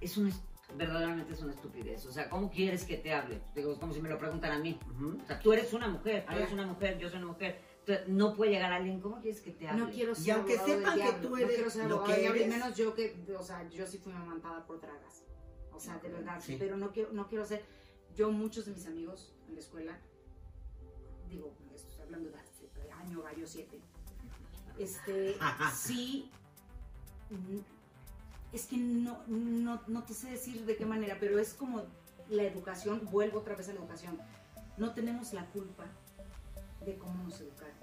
es una, est- verdaderamente es una estupidez. O sea, ¿cómo quieres que te hable? Digo, es como si me lo preguntan a mí. Ujú. O sea, tú eres una mujer, tú eres una mujer, yo soy una mujer. Entonces, no puede llegar alguien, ¿cómo quieres que te hable? No quiero ser Y aunque sepan que tú no eres quiero ser lo que del diablo, eres. menos yo que, o sea, yo sí fui amamantada por dragas. O sea, de verdad, Sí. pero no quiero, no quiero ser, yo muchos de mis amigos en la escuela, digo, estoy hablando de año gallo 7, este, sí, es que no, no, no te sé decir de qué manera, pero es como la educación, vuelvo otra vez a la educación, no tenemos la culpa de cómo nos educaron.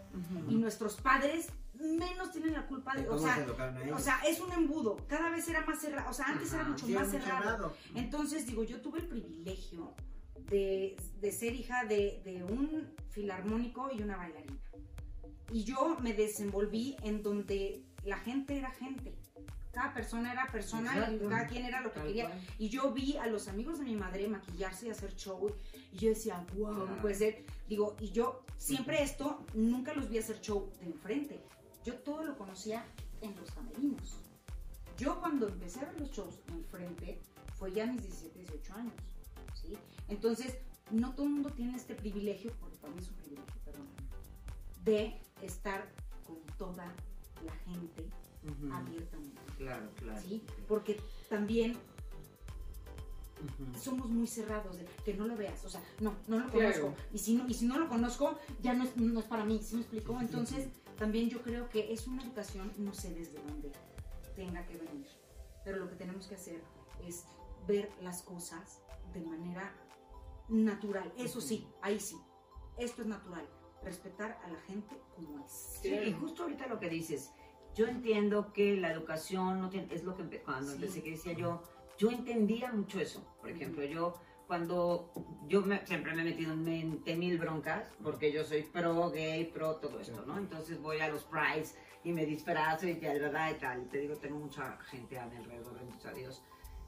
Y nuestros padres menos tienen la culpa de, o ¿Cómo sea, se o sea, es un embudo, cada vez era más cerrado, o sea, antes Ajá, era mucho Sí, más cerrado. cerrado. Entonces, digo, yo tuve el privilegio de, de ser hija de, de un filarmónico y una bailarina. Y yo me desenvolví en donde la gente era gente. Cada persona era persona y Exacto. cada quien era lo que Tal quería. cual. Y yo vi a los amigos de mi madre maquillarse y hacer show. Y yo decía, wow, no puede ser. Digo, y yo siempre esto, nunca los vi hacer show de enfrente. Yo todo lo conocía en los camerinos. Yo cuando empecé a ver los shows enfrente, fue ya a mis 17, 18 años. ¿sí? Entonces, no todo el mundo tiene este privilegio, porque para mí es un privilegio, perdón, de estar con toda la gente abiertamente. Claro, claro. ¿sí? Porque también somos muy cerrados de que no lo veas, o sea, no, no lo Claro. conozco. Y si no, y si no lo conozco, ya no es, no es para mí, ¿sí me explicó? Entonces, también yo creo que es una educación, no sé desde dónde tenga que venir, pero lo que tenemos que hacer es ver las cosas de manera natural. Eso sí, ahí sí, esto es natural, respetar a la gente como es. Sí, y justo ahorita lo que dices, yo entiendo que la educación no tiene, es lo que cuando Sí. empecé que decía yo, yo entendía mucho eso. Por ejemplo, yo cuando yo me- siempre me he metido en 20 mil broncas, porque yo soy pro gay, pro todo esto, ¿no? Entonces voy a los prides y me disfrazo y tal, verdad y tal. Y te digo, tengo mucha gente a mi alrededor, bendito a Dios.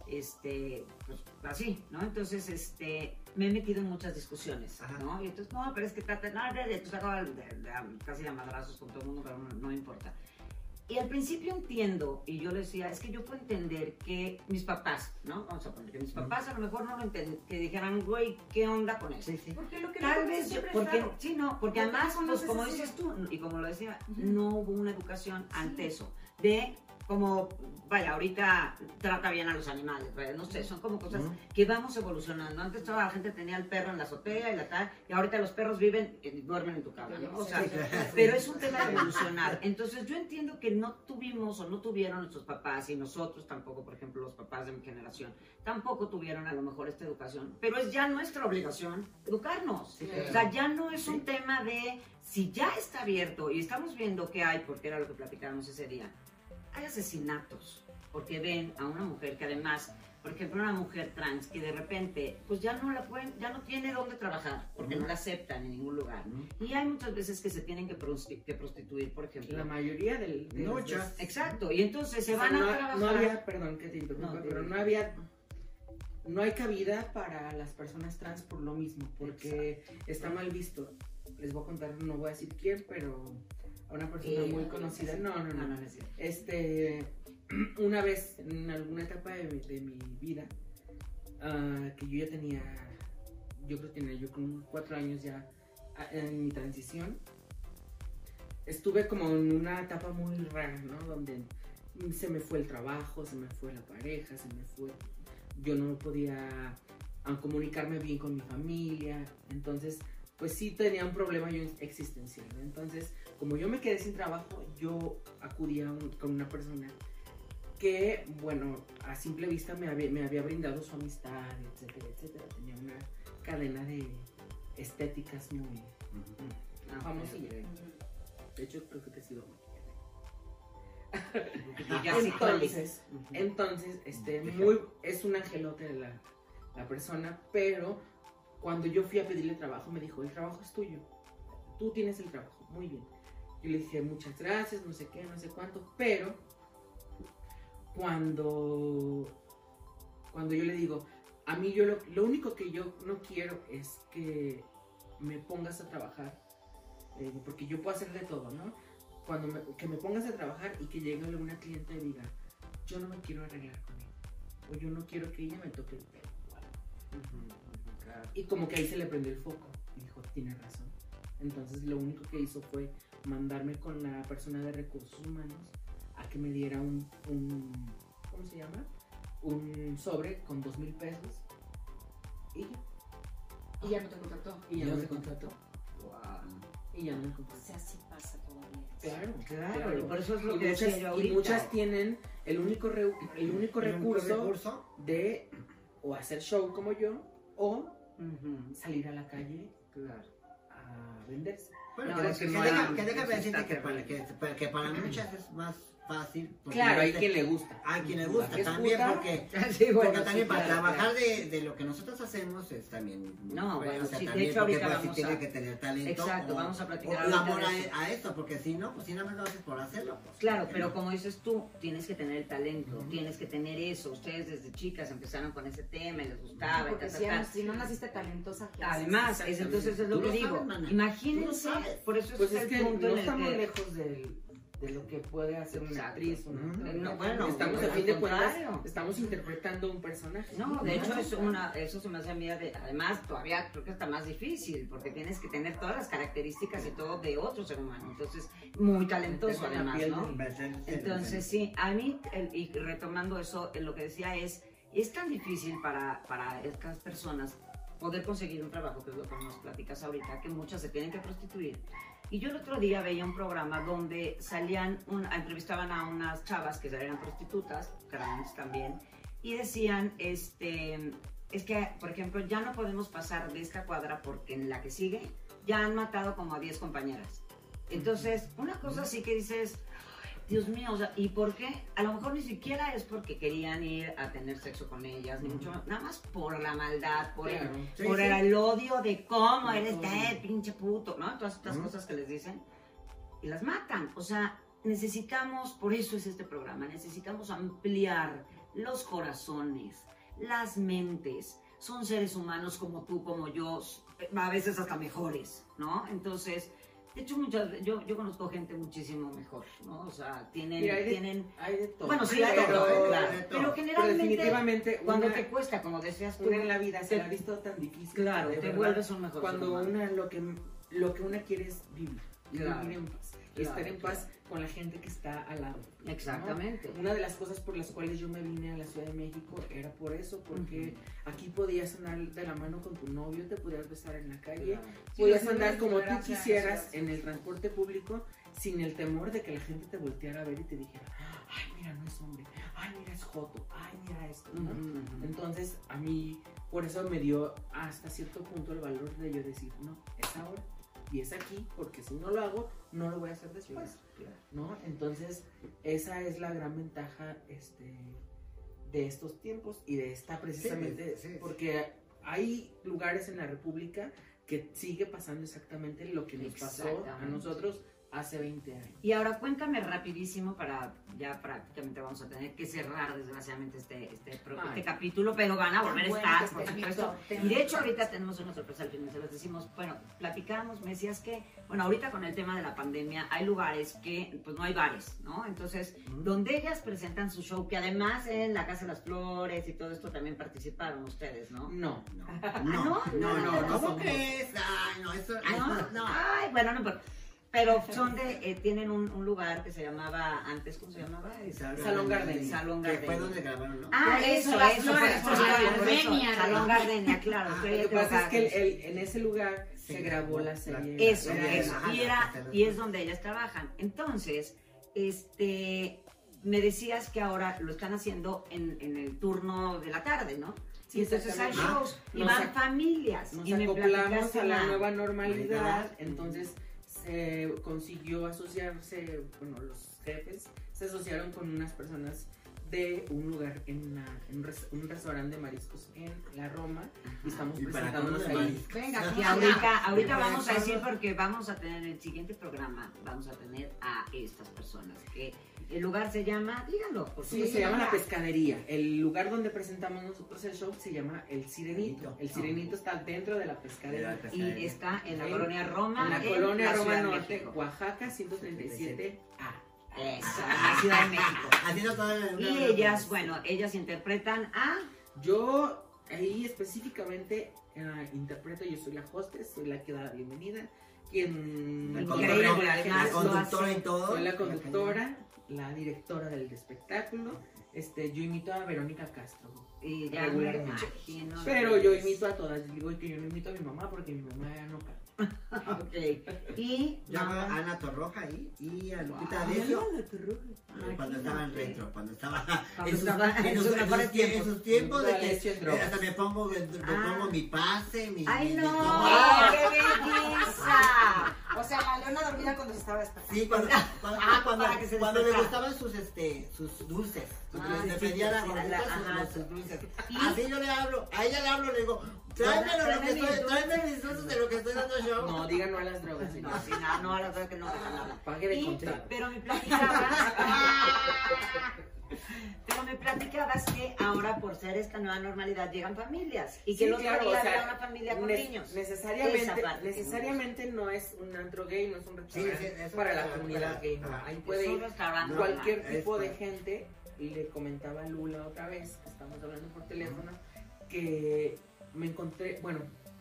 Este, pues así, ¿no? Entonces, este, me he metido en muchas discusiones, Ajá. ¿no? Y entonces, no, pero es que trata, no, de, de, pues acaba de, de- de- casi a madrazos con todo el mundo, pero no, no importa. Y al principio entiendo, y yo le decía, es que yo puedo entender que mis papás, ¿no? Vamos a poner que mis papás a lo mejor no lo entienden, que dijeran, güey, ¿qué onda con eso? Sí, sí. Porque lo que Tal vez, es porque, raro. sí, no, porque además, pues como dices tú, y como lo decía, Ujú. no hubo una educación ante Sí. eso, de como, vaya, ahorita trata bien a los animales, ¿verdad? no sé, son como cosas Ujú. que vamos evolucionando. Antes toda la gente tenía el perro en la azotea y la tal, y ahorita los perros viven y duermen en tu cama, ¿no? O sea, Sí, claro. pero es un tema de evolucionar. Entonces yo entiendo que no tuvimos o no tuvieron nuestros papás y nosotros tampoco, por ejemplo, los papás de mi generación, tampoco tuvieron a lo mejor esta educación, pero es ya nuestra obligación educarnos. Sí, O sea, ya no es un tema de si ya está abierto y estamos viendo que hay, porque era lo que platicábamos ese día, hay asesinatos, porque ven a una mujer que además, por ejemplo, una mujer trans que de repente, pues ya no la pueden, ya no tiene dónde trabajar, porque no la aceptan en ningún lugar. Y hay muchas veces que se tienen que, que prostituir, por ejemplo. La mayoría del... de Muchas. los- Exacto, y entonces se O sea, van no, a trabajar. no había, perdón que te interrumpa, No, pero no había, no hay cabida para las personas trans por lo mismo, porque está mal visto. Les voy a contar, no voy a decir quién, pero a una persona Eh, muy conocida. No, no, no. no, no. Este, una vez en alguna etapa de mi, de mi vida, ah, que yo ya tenía, yo creo que tenía yo con cuatro años ya ah, en mi transición, estuve como en una etapa muy rara, ¿no? Donde se me fue el trabajo, se me fue la pareja, se me fue, yo no podía ah, comunicarme bien con mi familia, entonces pues sí tenía un problema yo existencial. ¿no? Entonces, como yo me quedé sin trabajo, yo acudí a un- con una persona que, bueno, a simple vista me había, me había brindado su amistad, etcétera, etcétera. Tenía una cadena de estéticas muy Ah, famosilla. De hecho, creo que te he sido Ya sé cuál es. entonces, entonces, este, muy, es un angelote la, la persona, pero cuando yo fui a pedirle trabajo, me dijo, el trabajo es tuyo, tú tienes el trabajo, muy bien. Yo le dije, muchas gracias, no sé qué, no sé cuánto, pero cuando, cuando yo le digo, a mí yo lo, lo único que yo no quiero es que me pongas a trabajar, digo, porque yo puedo hacer de todo, ¿no? Cuando me, que me pongas a trabajar y que llegue alguna cliente y diga, yo no me quiero arreglar con ella, o yo no quiero que ella me toque el pelo. Y como que ahí se le prendió el foco y dijo, tiene razón. Entonces lo único que hizo fue mandarme con la persona de recursos humanos a que me diera un, un ¿cómo se llama? Un sobre con dos mil pesos. Y ya, Y ya no te contactó. y ya no se contrató. Y ya no me contrató. O sea, sí pasa todavía. Claro, Claro, y por eso es lo y que muchas, yo y muchas tienen el único, re- el único ¿El único recurso recurso? de o hacer show como yo o salir a la calle claro. a venderse. Bueno, No, que, no deja, que eso decirte que, para- que para muchas es más fácil. porque Claro, hay quien le gusta. Hay quien le gusta ¿Es también, puta? porque, Sí, bueno, porque sí, también para claro, trabajar de, de lo que nosotros hacemos es también. No, bueno, o sea, sí, de también hecho, porque, ahorita pues, sí vamos tiene a- que tener talento. Exacto, o- vamos a platicar o amor de eso. a, a esto, porque si no, pues si nada más lo haces por hacerlo. Pues, Claro, ¿por qué pero no? como dices tú, tienes que tener el talento, Ujú. tienes que tener eso. Ustedes desde chicas empezaron con ese tema y les gustaba y Porque tal, si, tal, no- tal. si no naciste talentosa. Además, es, entonces es lo que digo. Imagínense, por eso Pues es, el punto no en el estamos lejos del- de lo que puede hacer una actriz. Una. No, bueno, estamos a fin de cuentas, estamos interpretando un personaje. No, de hecho es una, eso se me hace a mí, de- además todavía creo que está más difícil, porque tienes que tener todas las características y todo de otro ser humano, entonces muy talentoso además, ¿no? Entonces sí, a mí, el- y retomando eso, lo que decía es, es tan difícil para, para estas personas poder conseguir un trabajo, que es lo que nos platicas ahorita, que muchas se tienen que prostituir. Y yo el otro día veía un programa donde salían, un- entrevistaban a unas chavas que eran prostitutas, trans también, y decían, este, es que, por ejemplo, ya no podemos pasar de esta cuadra porque en la que sigue ya han matado como a 10 compañeras. Entonces, una cosa así que dices, Dios mío, o sea, ¿y por qué? A lo mejor ni siquiera es porque querían ir a tener sexo con ellas, ni mucho nada más por la maldad, por, el. Sí, por sí. el odio de cómo eres de pinche puto, ¿no? Todas estas Ujú. cosas que les dicen y las matan. O sea, necesitamos, por eso es este programa, necesitamos ampliar los corazones, las mentes. Son seres humanos como tú, como yo, a veces hasta mejores, ¿no? Entonces, de hecho, muchas, yo, yo conozco gente muchísimo mejor, ¿no? O sea, tienen, Mira, hay de- tienen Hay de todo. bueno, sí, Hay de todo, hay claro. de todo. Pero Pero generalmente, definitivamente cuando una, te cuesta, como decías tú, en la vida se la ha visto tan difícil. claro, te verdad, vuelves un mejor Cuando una lo que lo que una quiere es vivir, Claro. vivir en paz, y Claro, estar en paz con la gente que está al lado. ¿no? Exactamente. Una de las cosas por las cuales yo me vine a la Ciudad de México era por eso, porque aquí podías andar de la mano con tu novio, te podías besar en la calle, Sí, podías los andar como tú quisieras en el sí. transporte público sin el temor de que la gente te volteara a ver y te dijera, ay, mira, no es hombre, ay, mira, es joto, ay, mira esto. Entonces, a mí, por eso me dio hasta cierto punto el valor de yo decir, no, es ahora y es aquí, porque si no lo hago, no lo voy a hacer después, ¿no? Entonces, esa es la gran ventaja este, de estos tiempos y de esta precisamente, sí, sí. porque hay lugares en la República que sigue pasando exactamente lo que nos pasó a nosotros hace 20 años. Y ahora cuéntame rapidísimo para ya prácticamente vamos a tener que cerrar desgraciadamente este, este, pro- este capítulo, pero van a volver a estar, por supuesto. Y de hecho ahorita tenemos una sorpresa al final, se los decimos, bueno, platicamos, me decías que, bueno, ahorita con el tema de la pandemia hay lugares que, pues no hay bares, ¿no? Entonces, donde ellas presentan su show, que además en la Casa de las Flores y todo esto también participaron ustedes, ¿no? No, No, Ah, no, no, no, no, no, ¿cómo somos- crees? Ay, no, eso, Ay, eso, no. Ay, bueno, no importa. Pero son de, eh, tienen un, un lugar que se llamaba, antes, ¿cómo se llamaba? Salón Gardenia. Salón Que fue donde grabaron, ¿no? Ah, eso, eso, las eso, por flores, eso, por claro, la por eso, Gardenia, Salón. Gardenia, claro. Ah, estoy Lo que pasa es que el- el- en ese lugar Sí, se grabó la serie. Eso, eso. Y, la era, y es donde ellas trabajan. Entonces, este, me decías que ahora lo están haciendo en, en el turno de la tarde, ¿no? Sí, y entonces hay shows y Nos van familias. Nos y me acoplamos a la nueva normalidad, Normalidad. entonces se consiguió asociarse, bueno, los jefes se asociaron con unas personas de un lugar, en, una- en un, res- un restaurante de mariscos en la Roma y estamos Y presentándonos ahí. Venga, Y ahorita, vamos a decir porque vamos a tener en el siguiente programa, vamos a tener a estas personas. Que el lugar se llama, díganlo, por Sí, se llama La Pescadería. El lugar donde presentamos nosotros el show se llama El Sirenito. El Sirenito está dentro de la pescadería. Y está en la En- colonia Roma. En la colonia la Roma Norte, México. Oaxaca, 137A. Eso, en la Ciudad de México. Haciendo todo el- Y ellas, bueno, ellas interpretan a Yo ahí específicamente eh, interpreto, yo soy la hostess, soy la que da la bienvenida, quien La la conductora y todo. soy la conductora, la directora del espectáculo. Este, yo imito a Verónica Castro. y ya me Regularmente. Pero yo imito a todas, digo que yo no imito a mi mamá porque mi mamá no canta. Ok. Y Llama a Ana Torroja ahí y a Lupita Wow. Ay, cuando estaba en retro, cuando estaba en sus, en sus- en tiempos. de que hasta me pongo, me Ah. pongo mi pase, mi... ¡Ay, no! ¡Qué belleza! O sea, la leona dormida cuando se estaba despertando. Sí, cuando, cuando, ah, cuando, cuando le gustaban sus, este, sus dulces. Porque Ah, le sí, pedía a la sí, gordita la- sus- ajá, los- sus sus dulces. Y- Así yo le hablo, a ella le hablo, le digo, tráemelo lo Tráeme que estoy, tráeme mis dulces de lo que estoy dando yo. No, digan no a las drogas, No, señor. sí, no, no, a la verdad que no deja nada. Pague de contrato. pero me platicabas. pero me platicabas que ahora, por ser esta nueva normalidad, llegan familias. Y que Sí, otro claro, o sea, una familia con Ne- niños. Necesariamente, necesariamente no es un antro gay, no es un restaurante sí, eso para es la comunidad gay. no. Ahí Es puede ir cualquier es tipo de gente. Le comentaba a Lula otra vez, que estamos hablando por teléfono, que me encontré, bueno,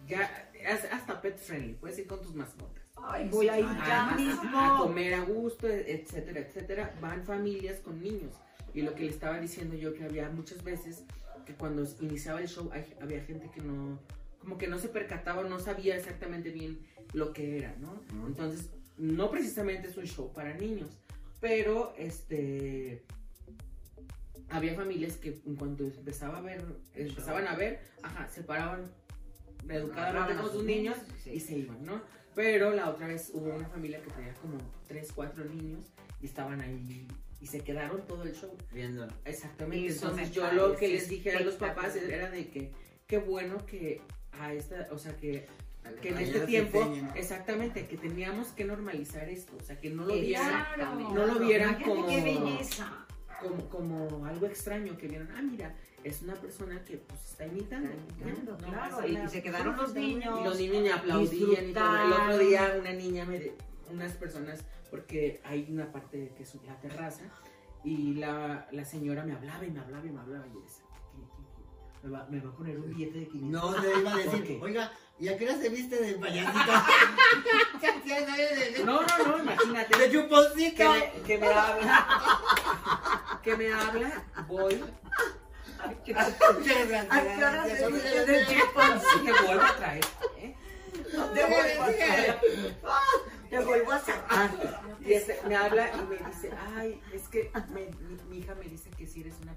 ya hasta pet friendly, puedes ir con tus mascotas. Ay, voy a ir ya a, a mismo. comer a gusto, etcétera, etcétera. Van familias con niños. Y lo que le estaba diciendo yo, que había muchas veces que cuando iniciaba el show hay- había gente que no, como que no se percataba, no sabía exactamente bien lo que era, ¿no? Entonces, no precisamente es un show para niños, pero este había familias que en cuanto empezaba a ver, empezaban a ver, ajá, se paraban educadamente con sus niños Sí. y se iban, ¿no? Pero la otra vez hubo una familia que tenía como 3, 4 niños y estaban ahí y se quedaron todo el show. Viéndolo. Exactamente. Entonces yo lo que les dije a los papás era de que qué bueno que a esta, o sea, que, que en este tiempo, exactamente, que teníamos que normalizar esto, o sea, que no lo vieran no lo vieran como- ¡Qué belleza! Como, como algo extraño, que vieran, ah, mira, es una persona que pues está imitando. Está imitando, ¿no? No claro, y se quedaron los niños. Y los niños me aplaudían y todo. El otro día una niña, me, de- unas personas, porque hay una parte que es la terraza, y la, la señora me hablaba y me hablaba y me hablaba. Y decía, "¿Qué, qué, qué? Me va, me va a poner un billete de 500. No, te iba a ¿Por decir, qué? oiga, ¿y a qué hora se viste de payasito? De, de, No, no, no, imagínate. de chuponcito. Que me, que me habla. Que me habla, voy. ¿A qué hora se te vuelvo a traer. ¿eh? Te vuelvo a sacar. Te vuelvo a sacar. Y este, me habla y me dice, ay, es que me- mi, mi hija me dice que si eres una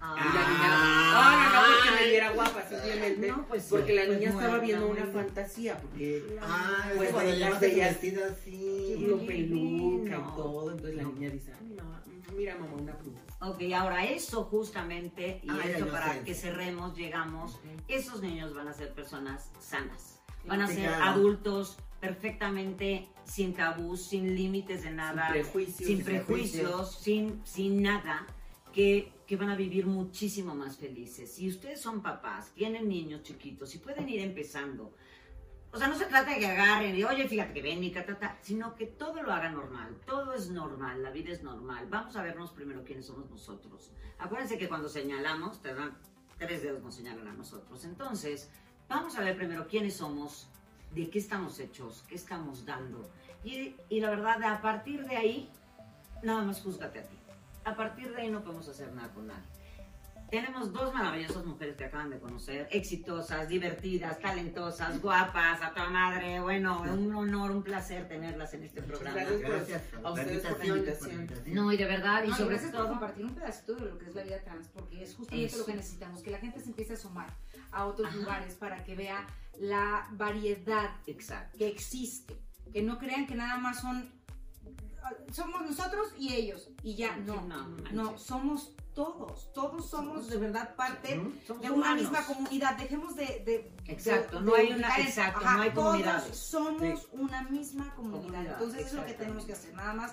princesa. Y la Ah. niña, no, no, no, porque me viera guapa, simplemente. No, pues porque la pues niña estaba viendo muy una fantasía, porque Ah, Pues, es cuando tu bellas- vestido así. lo peluca y todo. Entonces la niña dice, ay, mira, mamá, una princesa. Ok, ahora eso justamente, y Ah, ya, esto para sé. que cerremos, llegamos, esos niños van a ser personas sanas. Van a ser adultos perfectamente sin tabús, sin límites de nada, Sin prejuicios. sin prejuicios, sin, sin nada, que, que van a vivir muchísimo más felices. Si ustedes son papás, tienen niños chiquitos y pueden ir empezando. O sea, no se trata de que agarren y, oye, fíjate que ven mi catata, sino que todo lo hagan normal. Todo es normal, la vida es normal. Vamos a vernos primero quiénes somos nosotros. Acuérdense que cuando señalamos, te dan tres dedos nos señalan a nosotros. Entonces, vamos a ver primero quiénes somos de qué estamos hechos, qué estamos dando. Y, y la verdad, a partir de ahí, nada más júzgate a ti. A partir de ahí no podemos hacer nada con nadie. Tenemos dos maravillosas mujeres que acaban de conocer, exitosas, divertidas, talentosas, guapas, a toda madre. Bueno, un honor, un placer tenerlas en este programa. gracias. Gracias A ustedes por la invitación. por la invitación. No, y de verdad, y No, sobre gracias por todo... compartir un pedacito de lo que es la vida trans, porque es justamente Eso. lo que necesitamos, que la gente se empiece a sumar a otros Ajá. lugares para que vea la variedad Exacto. que existe, que no crean que nada más son somos nosotros y ellos y ya no, Sí, no, no, somos todos, todos somos de verdad parte. Somos de una humanos. misma comunidad, dejemos de, de- Exacto, de- no de hay una- exacto, ajá, no hay todos comunidades. somos una misma comunidad, Comunidad, entonces es lo que tenemos que hacer, nada más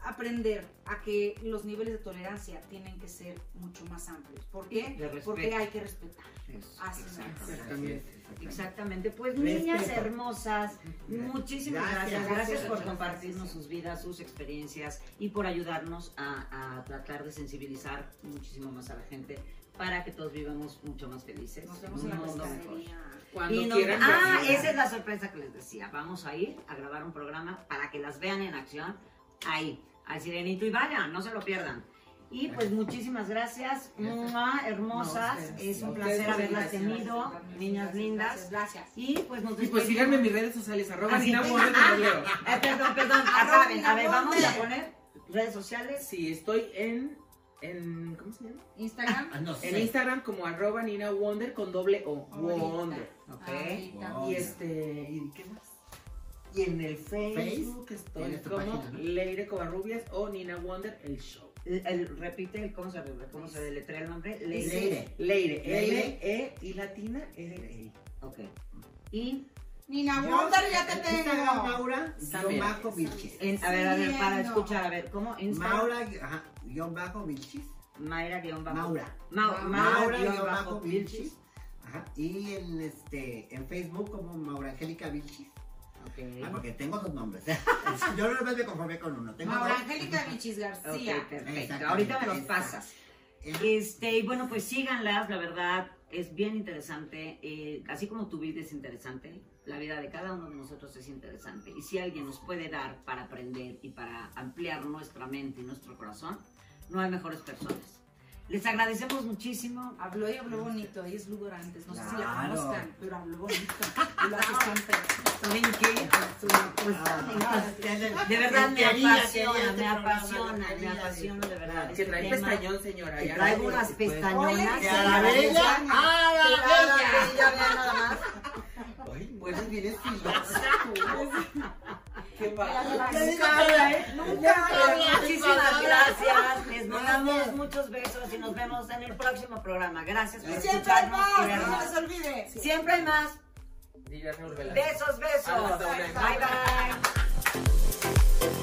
aprender a que los niveles de tolerancia tienen que ser mucho más amplios. ¿Por qué? Porque hay que respetar. Eso, Así exactamente. Exactamente. Pues Respeto. niñas hermosas, muchísimas gracias. Gracias. Gracias, Gracias, por compartirnos gracias. sus vidas, sus experiencias y por ayudarnos a, a tratar de sensibilizar muchísimo más a la gente para que todos vivamos mucho más felices. Nos vemos un en la mundo pescadería. Cuando Y nos- quieran. ah, venir. esa es la sorpresa que les decía. Vamos a ir a grabar un programa para que las vean en acción ahí, al Sirenito y vayan, no se lo pierdan. Y pues muchísimas gracias, Mua, hermosas, No, ustedes. es un placer haberlas gracias, tenido, niñas Gracias, lindas. Gracias. Y pues nos Y pues síganme en mis redes sociales, arroba Así Nina los leo. Eh, perdón, perdón, acaben. A ver, vamos a poner redes sociales. Sí, estoy en, en ¿cómo se llama? Instagram. Ah, no En. Instagram como arroba Nina Wonder con doble O. Ahorita. Wonder. Ok. Ahorita. Wow. Y este, ¿y qué más? Y en el Facebook estoy Tienes tu como página, ¿no? Leire Covarrubias o Nina Wonder, el show. El, el- repite el- cómo se, cómo se deletrea el nombre. Leire. Leire. Leire, E y latina, R, E. Ok. Y Nina Wonder, ya te Instagram, tengo. Maura, guion bajo Vilchis. a ver, a ver, para escuchar, a ver, ¿cómo? Instagram. Maura, ajá, guion bajo Vilchis. Mayra guion bajo. Maura. Mau- Maura, Maura guion bajo. Vilchis. Ajá. Y en, este, en Facebook como Maura Angélica Vilchis. Ah, Ok. porque tengo dos nombres. Yo no me conformé con uno. Tengo dos. Angélica Vichis Ok, García. perfecto. Exactamente, Ahorita me los pasas. Este, y bueno, pues síganlas, la verdad, es bien interesante. eh, así como tu vida es interesante, la vida de cada uno de nosotros es interesante. Y si alguien nos puede dar para aprender y para ampliar nuestra mente y nuestro corazón, no hay mejores personas. Les agradecemos muchísimo. Habló y habló bonito, ella es Ludo Orantes, no sé si la conozcan, pero habló bonito. Y lo hace siempre. ¿Saben qué? Pues, de verdad me quería, apasiona, me este apasiona, me apasiona de verdad. Que este trae tema. pestañón, señora. Que traigo unas pues, pestañonas. A la bella. ¡Ah, la bella! que ya vean nada más. Ay, bueno. Muchísimas gracias. Les mandamos muchos besos y nos vemos en el próximo programa. Gracias Siempre hay más. No se olvide. Siempre hay más. Besos, besos. Bye, bye.